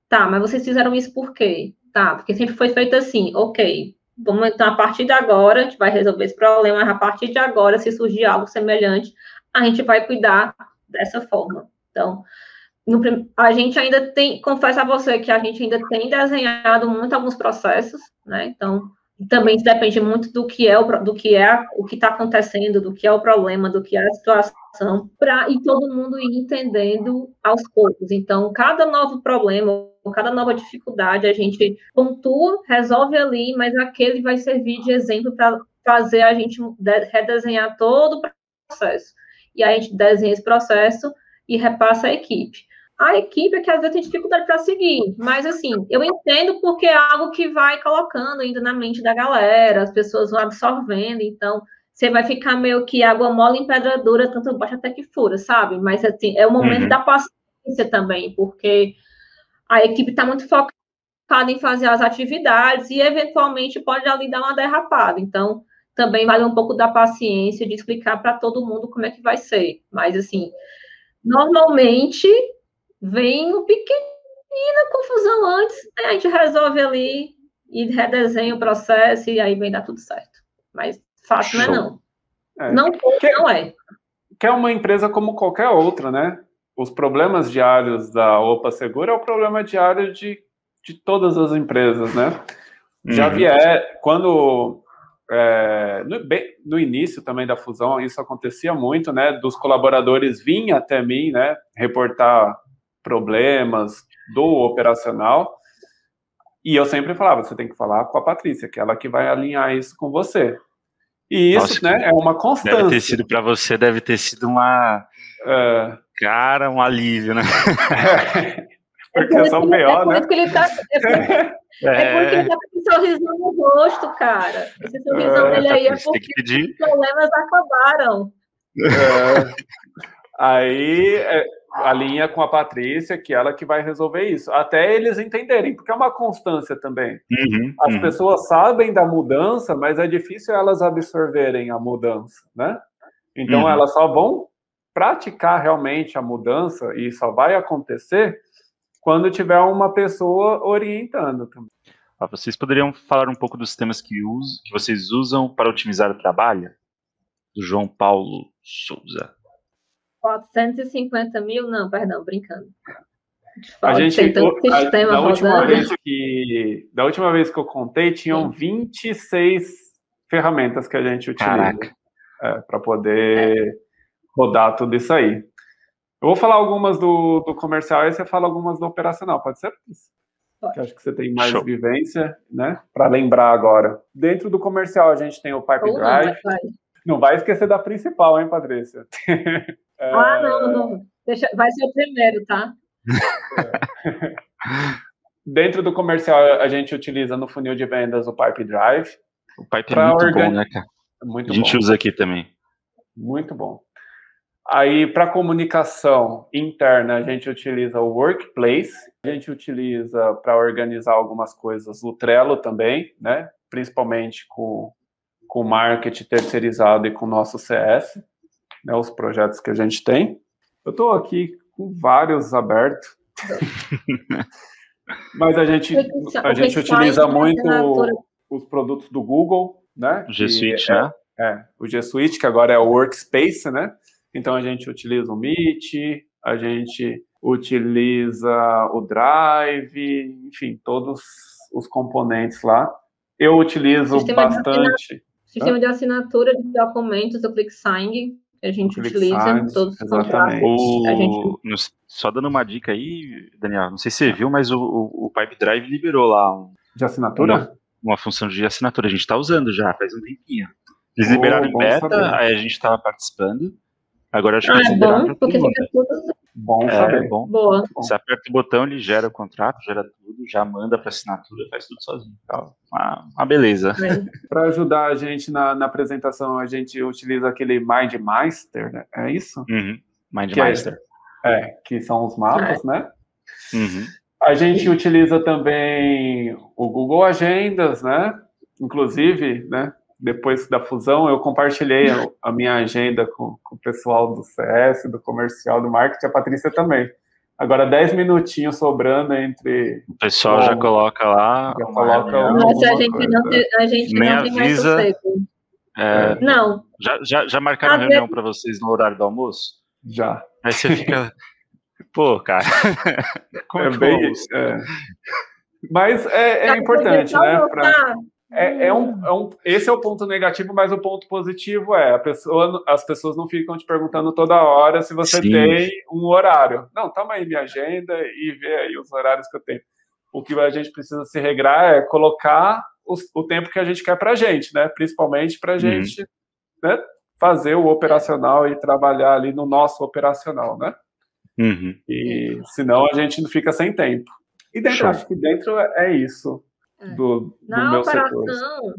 Tá, mas vocês fizeram isso por quê? Tá, porque sempre foi feito assim, ok. Vamos, então, a partir de agora, a gente vai resolver esse problema, a partir de agora, se surgir algo semelhante, a gente vai cuidar dessa forma. Então, no, a gente ainda tem, confesso a você que a gente ainda tem desenhado muito alguns processos, né? Então, também depende muito do que é o do que é o que está acontecendo, do que é o problema, do que é a situação, para e todo mundo ir entendendo aos poucos. Então, cada novo problema, cada nova dificuldade, a gente pontua, resolve ali, mas aquele vai servir de exemplo para fazer a gente redesenhar todo o processo. E aí a gente desenha esse processo e repassa a equipe a equipe é que às vezes tem dificuldade para seguir, mas assim, eu entendo porque é algo que vai colocando ainda na mente da galera, as pessoas vão absorvendo, então você vai ficar meio que água mole em pedra dura, tanto baixa até que fura, sabe? Mas assim, é o momento uhum. da paciência também, porque a equipe está muito focada em fazer as atividades e eventualmente pode ali dar uma derrapada. Então, também vale um pouco da paciência de explicar para todo mundo como é que vai ser. Mas assim, normalmente vem um pequenina confusão antes, a gente resolve ali e redesenha o processo e aí vem dar tudo certo. Mas fácil Show. não é não. É. Não, que, não é. Que é uma empresa como qualquer outra, né? Os problemas diários da Opa Segura é o problema diário de, de todas as empresas, né? Já uhum. vier, quando é, no, bem, no, início também da fusão, isso acontecia muito, né? Dos colaboradores vinham até mim, né? Reportar problemas do operacional. E eu sempre falava, você tem que falar com a Patrícia, que é ela que vai alinhar isso com você. E isso, Nossa, né, é uma constância. Deve ter sido para você, deve ter sido uma é... cara, um alívio, né? [laughs] É, porque é são BO, é né? Que ele tá, [laughs] é, porque, é porque ele tá com sorrisão no rosto, cara. Esse sorrisão é, dele aí é porque os problemas acabaram. É. Aí, é, a linha com a Patrícia, que ela que vai resolver isso, até eles entenderem, porque é uma constância também. Uhum, As uhum. pessoas sabem da mudança, mas é difícil elas absorverem a mudança, né? Então uhum. elas só vão praticar realmente a mudança e só vai acontecer quando tiver uma pessoa orientando também. Ah, vocês poderiam falar um pouco dos sistemas que, us que vocês usam para otimizar o trabalho? Do João Paulo Souza. 450 mil? Não, perdão, brincando. A gente, tem a, da, última vez que, da última vez que eu contei, tinham Sim. 26 ferramentas que a gente utiliza é, para poder é. rodar tudo isso aí. Eu vou falar algumas do, do comercial e você fala algumas do operacional, pode ser? Pode. acho que você tem mais Show. vivência, né? Para lembrar agora. Dentro do comercial a gente tem o Pipe Drive. Vai. Não vai esquecer da principal, hein, Patrícia? É... [laughs] Ah, não, não. Deixa, vai ser o primeiro, tá? [laughs] Dentro do comercial, a gente utiliza no funil de vendas o Pipe Drive. O Pipe é muito organ... bom, né, cara? Muito a gente bom. usa aqui também. Muito bom. Aí, para comunicação interna, a gente utiliza o Workplace. A gente utiliza para organizar algumas coisas o Trello também, né? Principalmente com, com marketing terceirizado e com o nosso CS né, os projetos que a gente tem. Eu estou aqui com vários abertos. [laughs] Mas a gente, a gente utiliza muito os produtos do Google, né? O G Suite, é, né? É, o G Suite, que agora é o Workspace, né? Então a gente utiliza o Meet, a gente utiliza o Drive, enfim, todos os componentes lá. Eu utilizo Sistema bastante. De Sistema de assinatura de documentos, o ClickSign, que a gente utiliza em todos os contratos. O... Gente... Só dando uma dica aí, Daniel, não sei se você viu, mas o, o, o Pipe Drive liberou lá um, de assinatura? Uma, uma, função de assinatura. A gente está usando já faz um tempinho. Eles liberaram oh, em beta, saber. aí a gente estava participando. Agora acho que ah, é bom, porque fica tudo Bom é, saber. Bom. Boa. Você aperta o botão, ele gera o contrato, gera tudo, já manda para assinatura, faz tudo sozinho. Então, uma, uma beleza. É. [laughs] para ajudar a gente na, na, apresentação, a gente utiliza aquele MindMeister, né? É isso? Uhum. MindMeister. É, é, que são os mapas, é. né? Uhum. A gente utiliza também o Google Agendas, né? Inclusive, né? Depois da fusão, eu compartilhei a, a minha agenda com, com, o pessoal do CS, do comercial, do marketing, a Patrícia também. Agora, 10 minutinhos sobrando entre. O pessoal já coloca lá. Já coloca Nossa, a gente não tem, a gente Nem não tem avisa, mais é, Não. Já, já, já marcaram a reunião para vocês no horário do almoço? Já. Aí você fica. [laughs] Pô, cara. Como é, é bem. É. Mas é, é importante, né? Pra... É, é, um, é um, esse é o ponto negativo, mas o ponto positivo é pessoa, as pessoas não ficam te perguntando toda hora se você Sim. tem um horário. Não, toma aí minha agenda e vê aí os horários que eu tenho. O que a gente precisa se regrar é colocar os, o tempo que a gente quer para a gente, né? Principalmente para a uhum. gente né, fazer o operacional e trabalhar ali no nosso operacional, né? Uhum. E senão a gente não fica sem tempo. E dentro, acho que dentro é isso é. do, do na operação.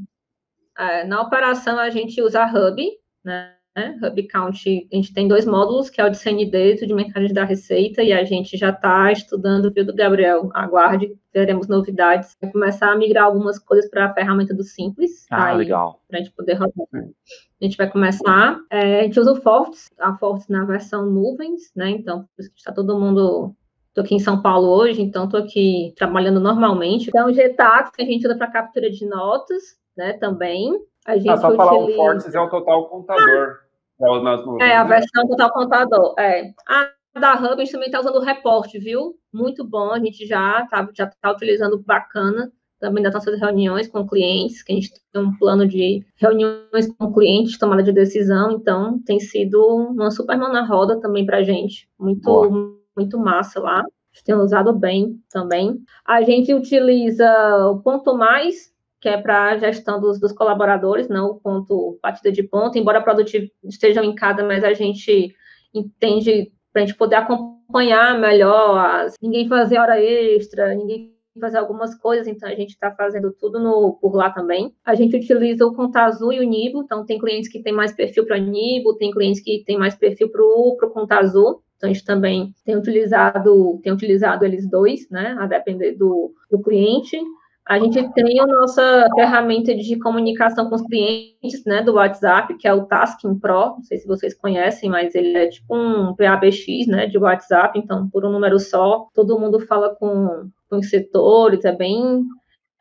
É, na operação a gente usa Hub, né? Hub Count, a gente tem dois módulos, que é o de CND, o de mercado da receita, e a gente já está estudando, viu, do Gabriel? Aguarde, teremos novidades. Vai começar a migrar algumas coisas para a ferramenta do Simples. Ah, tá legal. Para a gente poder rodar. A gente vai começar. É, a gente usa o Fortes, a Fortes na versão nuvens, né? Então, por isso que está todo mundo Estou aqui em São Paulo hoje, então estou aqui trabalhando normalmente. Então, o Getax a gente usa para captura de notas, né, também. A gente ah, só utiliza... falar o Fortes é o total contador. Ah, é, a né? versão total contador, é. A da Hub, a gente também está usando o reporte, viu? Muito bom, a gente já está já tá utilizando bacana também das nossas reuniões com clientes, que a gente tem um plano de reuniões com clientes, tomada de decisão, então tem sido uma super mão na roda também para a gente. Muito, Boa muito massa lá. Tem usado bem também. A gente utiliza o ponto mais, que é para a gestão dos, dos, colaboradores, não o ponto partida de ponto, embora a produtividade esteja em cada, mas a gente entende para a gente poder acompanhar melhor, as, ninguém fazer hora extra, ninguém fazer algumas coisas, então a gente está fazendo tudo no, por lá também. A gente utiliza o Conta Azul e o Nibo, então tem clientes que têm mais perfil para Nibo, tem clientes que têm mais perfil para o Conta Azul. Então, a gente também tem utilizado, tem utilizado eles dois, né, a depender do, do cliente. A gente tem a nossa ferramenta de comunicação com os clientes, né, do WhatsApp, que é o Tasking Pro, não sei se vocês conhecem, mas ele é tipo um PABX, né, de WhatsApp, então, por um número só, todo mundo fala com, com os setores, é bem,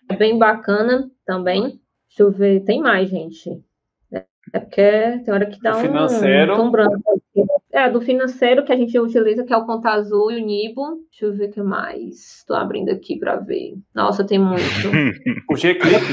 é bem bacana também. Deixa eu ver, tem mais, gente. É porque tem hora que dá um, financeiro. um branco. É, do financeiro que a gente utiliza, que é o Conta Azul e o Nibo. Deixa eu ver o que mais. Estou abrindo aqui para ver. Nossa, tem muito. [laughs] o G-Click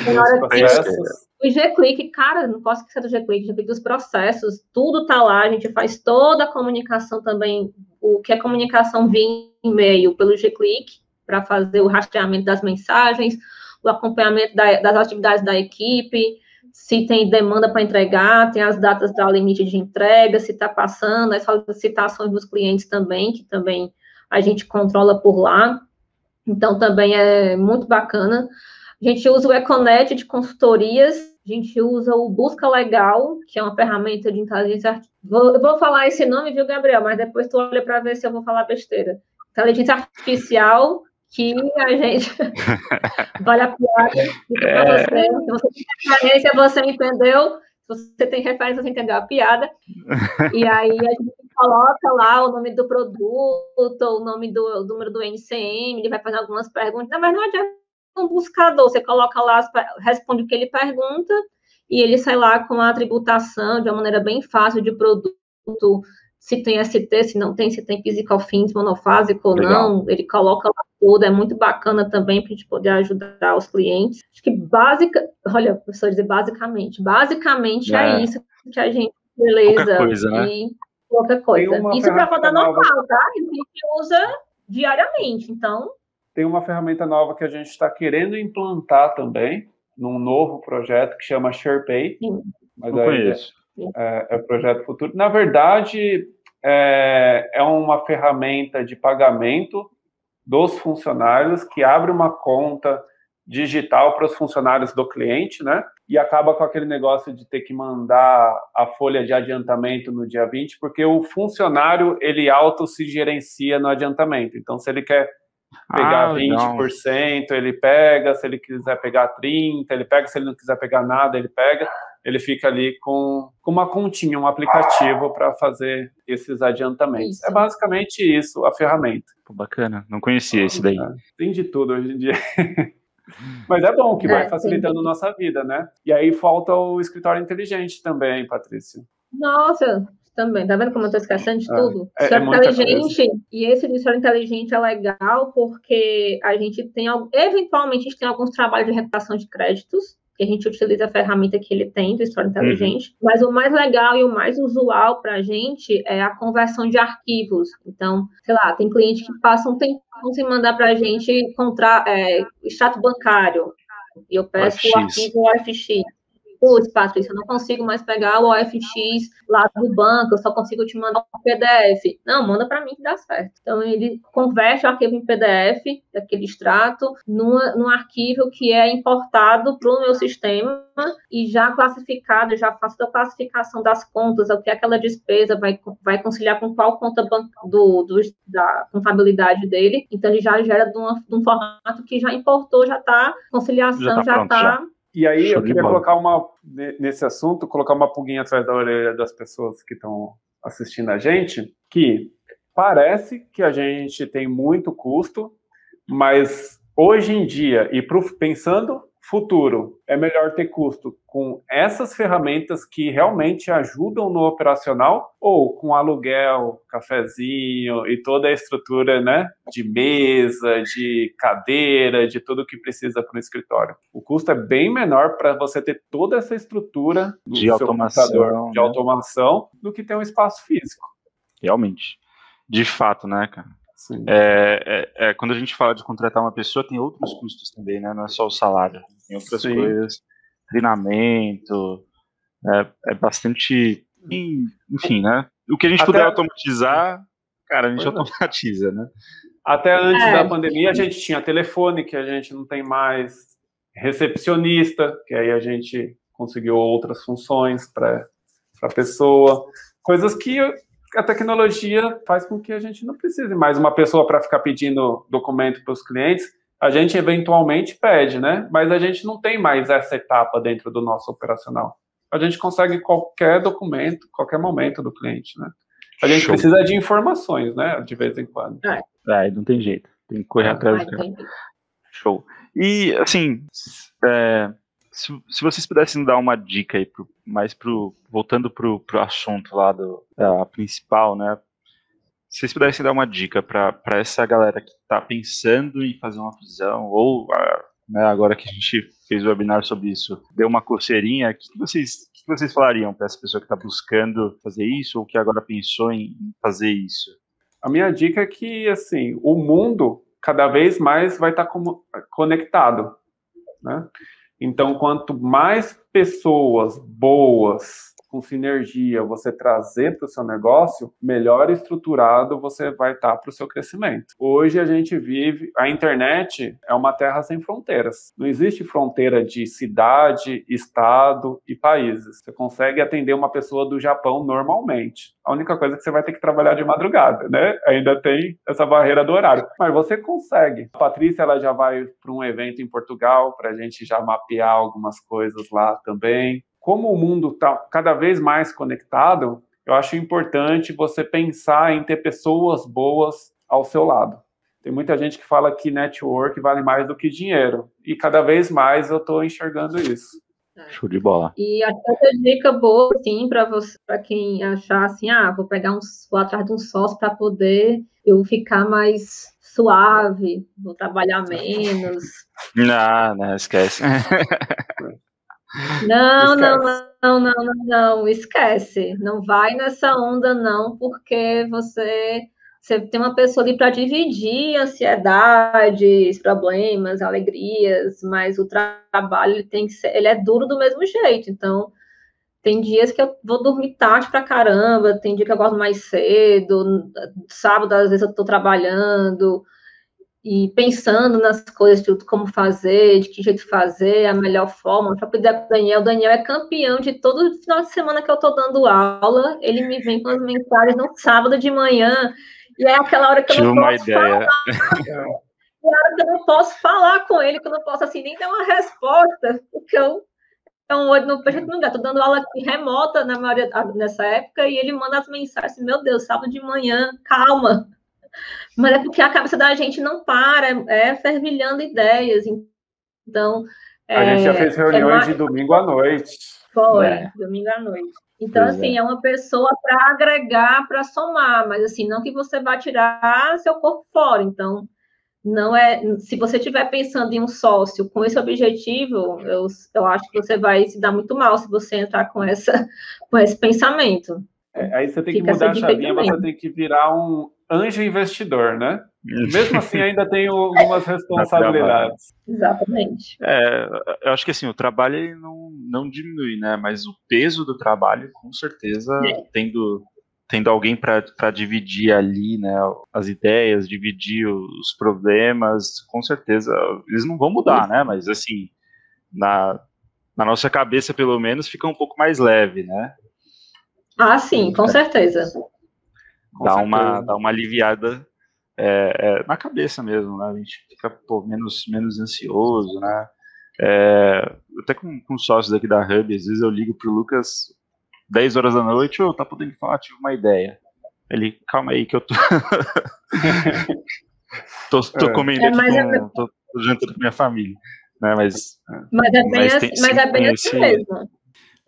O G-Click, cara, não posso esquecer do G-Click, G-Click dos processos, tudo tá lá, a gente faz toda a comunicação também, o que é comunicação via e-mail pelo G-Click, para fazer o rastreamento das mensagens, o acompanhamento da, das atividades da equipe, se tem demanda para entregar, tem as datas da limite de entrega, se está passando, as solicitações dos clientes também, que também a gente controla por lá. Então, também é muito bacana. A gente usa o Econet de consultorias, a gente usa o Busca Legal, que é uma ferramenta de inteligência artificial. Eu vou falar esse nome, viu, Gabriel? Mas depois tu olha para ver se eu vou falar besteira. Inteligência artificial que a gente [laughs] vale a piada é... você. Se você tem referência, você entendeu. Se você tem referência, você entendeu a piada. E aí a gente coloca lá o nome do produto, o nome do o número do NCM, ele vai fazer algumas perguntas, mas não adianta um buscador, você coloca lá, responde o que ele pergunta, e ele sai lá com a tributação de uma maneira bem fácil de produto se tem ST, se não tem, se tem physical fins monofásico ou não, ele coloca lá tudo, é muito bacana também para a gente poder ajudar os clientes. Acho que básica, olha, professor dizer basicamente, basicamente é, é isso que a gente beleza qualquer coisa, né? e qualquer coisa. Isso para rodar normal, tá? A gente usa diariamente, então. Tem uma ferramenta nova que a gente está querendo implantar também num novo projeto que chama SharePay. Sim. Mas Não conheço. É, é projeto futuro. Na verdade, é, é uma ferramenta de pagamento dos funcionários que abre uma conta digital para os funcionários do cliente, né? E acaba com aquele negócio de ter que mandar a folha de adiantamento no dia 20, porque o funcionário ele auto se gerencia no adiantamento. Então, se ele quer pegar ah, 20%, não. ele pega, se ele quiser pegar 30%, ele pega, se ele não quiser pegar nada, ele pega ele fica ali com, com uma continha, um aplicativo para fazer esses adiantamentos. Isso. É basicamente isso, a ferramenta. Pô, bacana, não conhecia esse daí. É, tem de tudo hoje em dia. [laughs] Mas é bom que vai é, facilitando a nossa vida, né? E aí falta o escritório inteligente também, Patrícia. Nossa, também. Tá vendo como eu tô esquecendo de é, tudo? É, é inteligente, coisa. e esse dicionário inteligente é legal porque a gente tem, eventualmente, a gente tem alguns trabalhos de reputação de créditos, que a gente utiliza a ferramenta que ele tem do História Inteligente, uhum. mas o mais legal e o mais usual para a gente é a conversão de arquivos. Então, sei lá, tem cliente que passa um tempo sem mandar para a gente contra, é, extrato bancário, e eu peço o, o arquivo OFX putz, Patrícia, eu não consigo mais pegar o OFX lá do banco, eu só consigo te mandar um PDF. Não, manda para mim que dá certo. Então, ele converte o arquivo em PDF, aquele extrato, num, num arquivo que é importado para o meu sistema e já classificado, já faço a classificação das contas, o que aquela despesa vai, vai conciliar com qual conta do, do, da contabilidade dele. Então, ele já gera de, uma, de um formato que já importou, já está, conciliação já está e aí Show eu queria colocar uma nesse assunto, colocar uma pulguinha atrás da orelha das pessoas que estão assistindo a gente, que parece que a gente tem muito custo, mas hoje em dia e pro, pensando Futuro, é melhor ter custo com essas ferramentas que realmente ajudam no operacional ou com aluguel, cafezinho e toda a estrutura, né, de mesa, de cadeira, de tudo que precisa para o escritório. O custo é bem menor para você ter toda essa estrutura de automação, de né? automação do que ter um espaço físico. Realmente. De fato, né, cara? É, é, é, quando a gente fala de contratar uma pessoa, tem outros custos também, né? Não é só o salário. Tem outras Sim. coisas, treinamento, é, é, bastante. Enfim, né? O que a gente Até... puder automatizar, cara, a gente pois é. automatiza, né? Até antes da é. pandemia, a gente tinha telefone, que a gente não tem mais, recepcionista, que aí a gente conseguiu outras funções para a pessoa. Coisas que a tecnologia faz com que a gente não precise mais uma pessoa para ficar pedindo documento para os clientes. A gente eventualmente pede, né? Mas a gente não tem mais essa etapa dentro do nosso operacional. A gente consegue qualquer documento, qualquer momento do cliente, né? A gente Show. precisa de informações, né? De vez em quando. É, é não tem jeito. Tem que correr é, atrás. Show. E, assim, é, se, se vocês pudessem dar uma dica aí, pro, mais pro, voltando pro, pro assunto lá do, da principal, né? Se vocês pudessem dar uma dica para essa galera que está pensando em fazer uma fusão, ou né, agora que a gente fez o webinar sobre isso, deu uma coceirinha, o que, vocês, que vocês falariam para essa pessoa que está buscando fazer isso, ou que agora pensou em fazer isso? A minha dica é que, assim, o mundo cada vez mais vai estar tá conectado, né? Então, quanto mais pessoas boas com sinergia você trazer para o seu negócio, melhor estruturado você vai estar tá para o seu crescimento. Hoje a gente vive, a internet é uma terra sem fronteiras. Não existe fronteira de cidade, estado e países. Você consegue atender uma pessoa do Japão normalmente. A única coisa é que você vai ter que trabalhar de madrugada, né? Ainda tem essa barreira do horário. Mas você consegue. A Patrícia ela já vai para um evento em Portugal para a gente já mapear algumas coisas lá também como o mundo está cada vez mais conectado, eu acho importante você pensar em ter pessoas boas ao seu lado. Tem muita gente que fala que network vale mais do que dinheiro. E cada vez mais eu estou enxergando isso. Show de bola. E a outra dica boa, sim, para você, para quem achar assim, ah, vou pegar um, vou atrás de um sócio para poder eu ficar mais suave, vou trabalhar menos. [laughs] Não, não, esquece. [laughs] Não, não, não, não, não, não, esquece. Não vai nessa onda, não, porque você, você tem uma pessoa ali para dividir ansiedades, problemas, alegrias, mas o trabalho ele tem que ser, ele é duro do mesmo jeito. Então, tem dias que eu vou dormir tarde pra caramba, tem dia que eu gosto mais cedo, sábado às vezes eu tô trabalhando e pensando nas coisas, de como fazer, de que jeito fazer, a melhor forma, para pedir para o Daniel. O Daniel é campeão de todo final de semana que eu estou dando aula. Ele me vem com as mensagens no sábado de manhã, e é aquela hora que eu não posso ideia. falar. é hora que eu não posso falar com ele, que eu não posso assim nem dar uma resposta, porque eu então, hoje no projeto não dá. Estou dando aula remota na maioria, nessa época e ele manda as mensagens: assim, Meu Deus, sábado de manhã, calma. Mas é porque a cabeça da gente não para, é fervilhando ideias. Então. A é, gente já fez reuniões é de domingo à noite. Foi, né? domingo à noite. Então, pois assim, é. é uma pessoa para agregar, para somar, mas assim, não que você vá tirar seu corpo fora. Então, não é. Se você estiver pensando em um sócio com esse objetivo, eu, eu acho que você vai se dar muito mal se você entrar com, essa, [laughs] com esse pensamento. É, aí você tem Fica que mudar a chavinha, você tem que virar um anjo investidor, né? Mesmo assim, ainda tem algumas [laughs] responsabilidades. Exatamente. É, eu acho que assim, o trabalho não, não diminui, né? Mas o peso do trabalho, com certeza, é. tendo tendo alguém para dividir ali, né, as ideias, dividir os problemas, com certeza eles não vão mudar, né? Mas assim, na, na nossa cabeça pelo menos fica um pouco mais leve, né? Ah, sim, com certeza. Dá uma dá uma aliviada é, é, na cabeça mesmo, né? A gente fica pô, menos menos ansioso, né? É, até com, com sócios aqui da Hub, às vezes eu ligo pro Lucas 10 horas da noite, ô, oh, tá podendo falar, tive uma ideia. Ele, calma aí que eu tô. [laughs] tô, tô é. comendo é, aqui com. É... Tô, tô jantando com minha família. Né, mas, mas é bem, mas assim, mas é bem assim mesmo.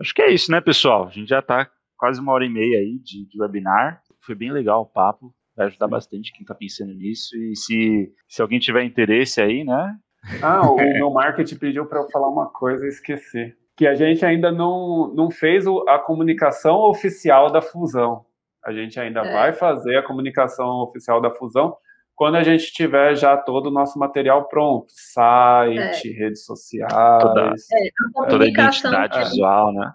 Acho que é isso, né, pessoal? A gente já tá quase uma hora e meia aí de, de webinar. Foi bem legal o papo. Vai ajudar bastante quem tá pensando nisso. E se, se alguém tiver interesse aí, né? Ah, o [laughs] meu marketing pediu para eu falar uma coisa e esqueci que a gente ainda não, não fez a comunicação oficial da fusão. A gente ainda é. vai fazer a comunicação oficial da fusão quando a gente tiver já todo o nosso material pronto, site, é. redes sociais, toda, é, toda a identidade visual, né?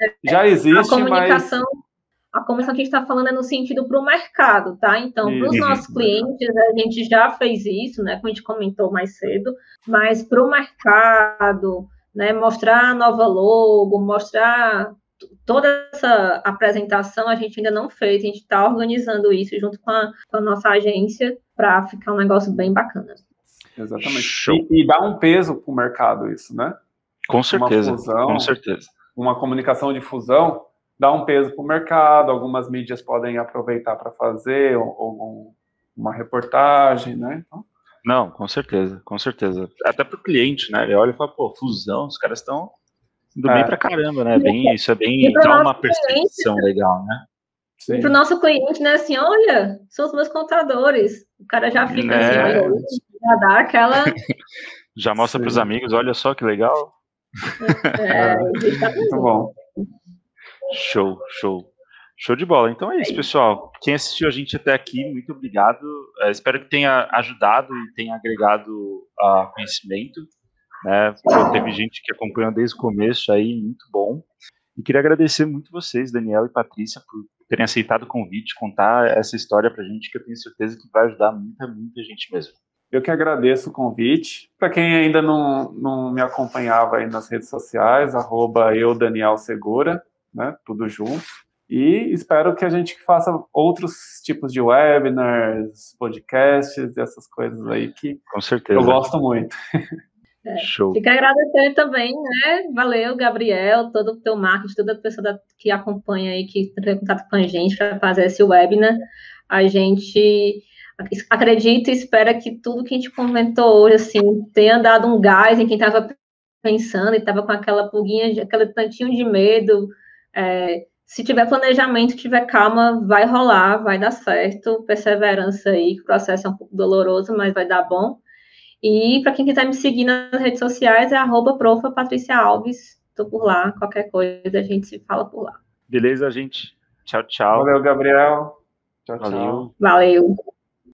É, já existe, a comunicação, mas... A comunicação que a gente está falando é no sentido para o mercado, tá? Então, para os nossos clientes, a gente já fez isso, né? Como a gente comentou mais cedo, mas para o mercado, né, mostrar a nova logo, mostrar toda essa apresentação a gente ainda não fez, a gente está organizando isso junto com a, com a nossa agência para ficar um negócio bem bacana. Exatamente. E, e dá um peso para o mercado isso, né? Com certeza. Fusão, com certeza. Uma comunicação de fusão dá um peso para o mercado, algumas mídias podem aproveitar para fazer ou, ou, uma reportagem, né? Então, não, com certeza, com certeza. Até para o cliente, né? Ele olha e fala, pô, fusão, os caras estão indo é. bem pra caramba, né? Bem, isso é bem. dá uma percepção cliente, legal, né? Sim. E para o nosso cliente, né? Assim, olha, são os meus contadores. O cara já fica assim, é. assim, olha, já dá aquela. [laughs] já mostra para os amigos, olha só que legal. É, é, muito bom. Show, show. Show de bola. Então é isso, pessoal. Quem assistiu a gente até aqui, muito obrigado. É, espero que tenha ajudado e tenha agregado uh, conhecimento. Né? Pô, teve gente que acompanhou desde o começo aí, muito bom. E queria agradecer muito vocês, Daniel e Patrícia, por terem aceitado o convite, contar essa história pra gente, que eu tenho certeza que vai ajudar muita, muita gente mesmo. Eu que agradeço o convite. Para quem ainda não, não me acompanhava aí nas redes sociais, arroba eu, Daniel Segura, né? Tudo junto. E espero que a gente faça outros tipos de webinars, podcasts, essas coisas aí que Com certeza. eu gosto muito. [laughs] É. Show. Fica agradecer também, né? Valeu, Gabriel, todo o teu marketing, toda a pessoa da, que acompanha aí, que entrou em contato com a gente para fazer esse webinar. A gente acredita e espera que tudo que a gente comentou hoje, assim, tenha dado um gás em quem estava pensando e estava com aquela pulguinha, aquele tantinho de medo, é, se tiver planejamento, tiver calma, vai rolar, vai dar certo, perseverança aí, o processo é um pouco doloroso, mas vai dar bom. E para quem quiser me seguir nas redes sociais, é arroba profa Patrícia Alves, tô por lá, qualquer coisa a gente se fala por lá. Beleza, gente? Tchau, tchau. Valeu, Gabriel. Tchau, tchau. Valeu.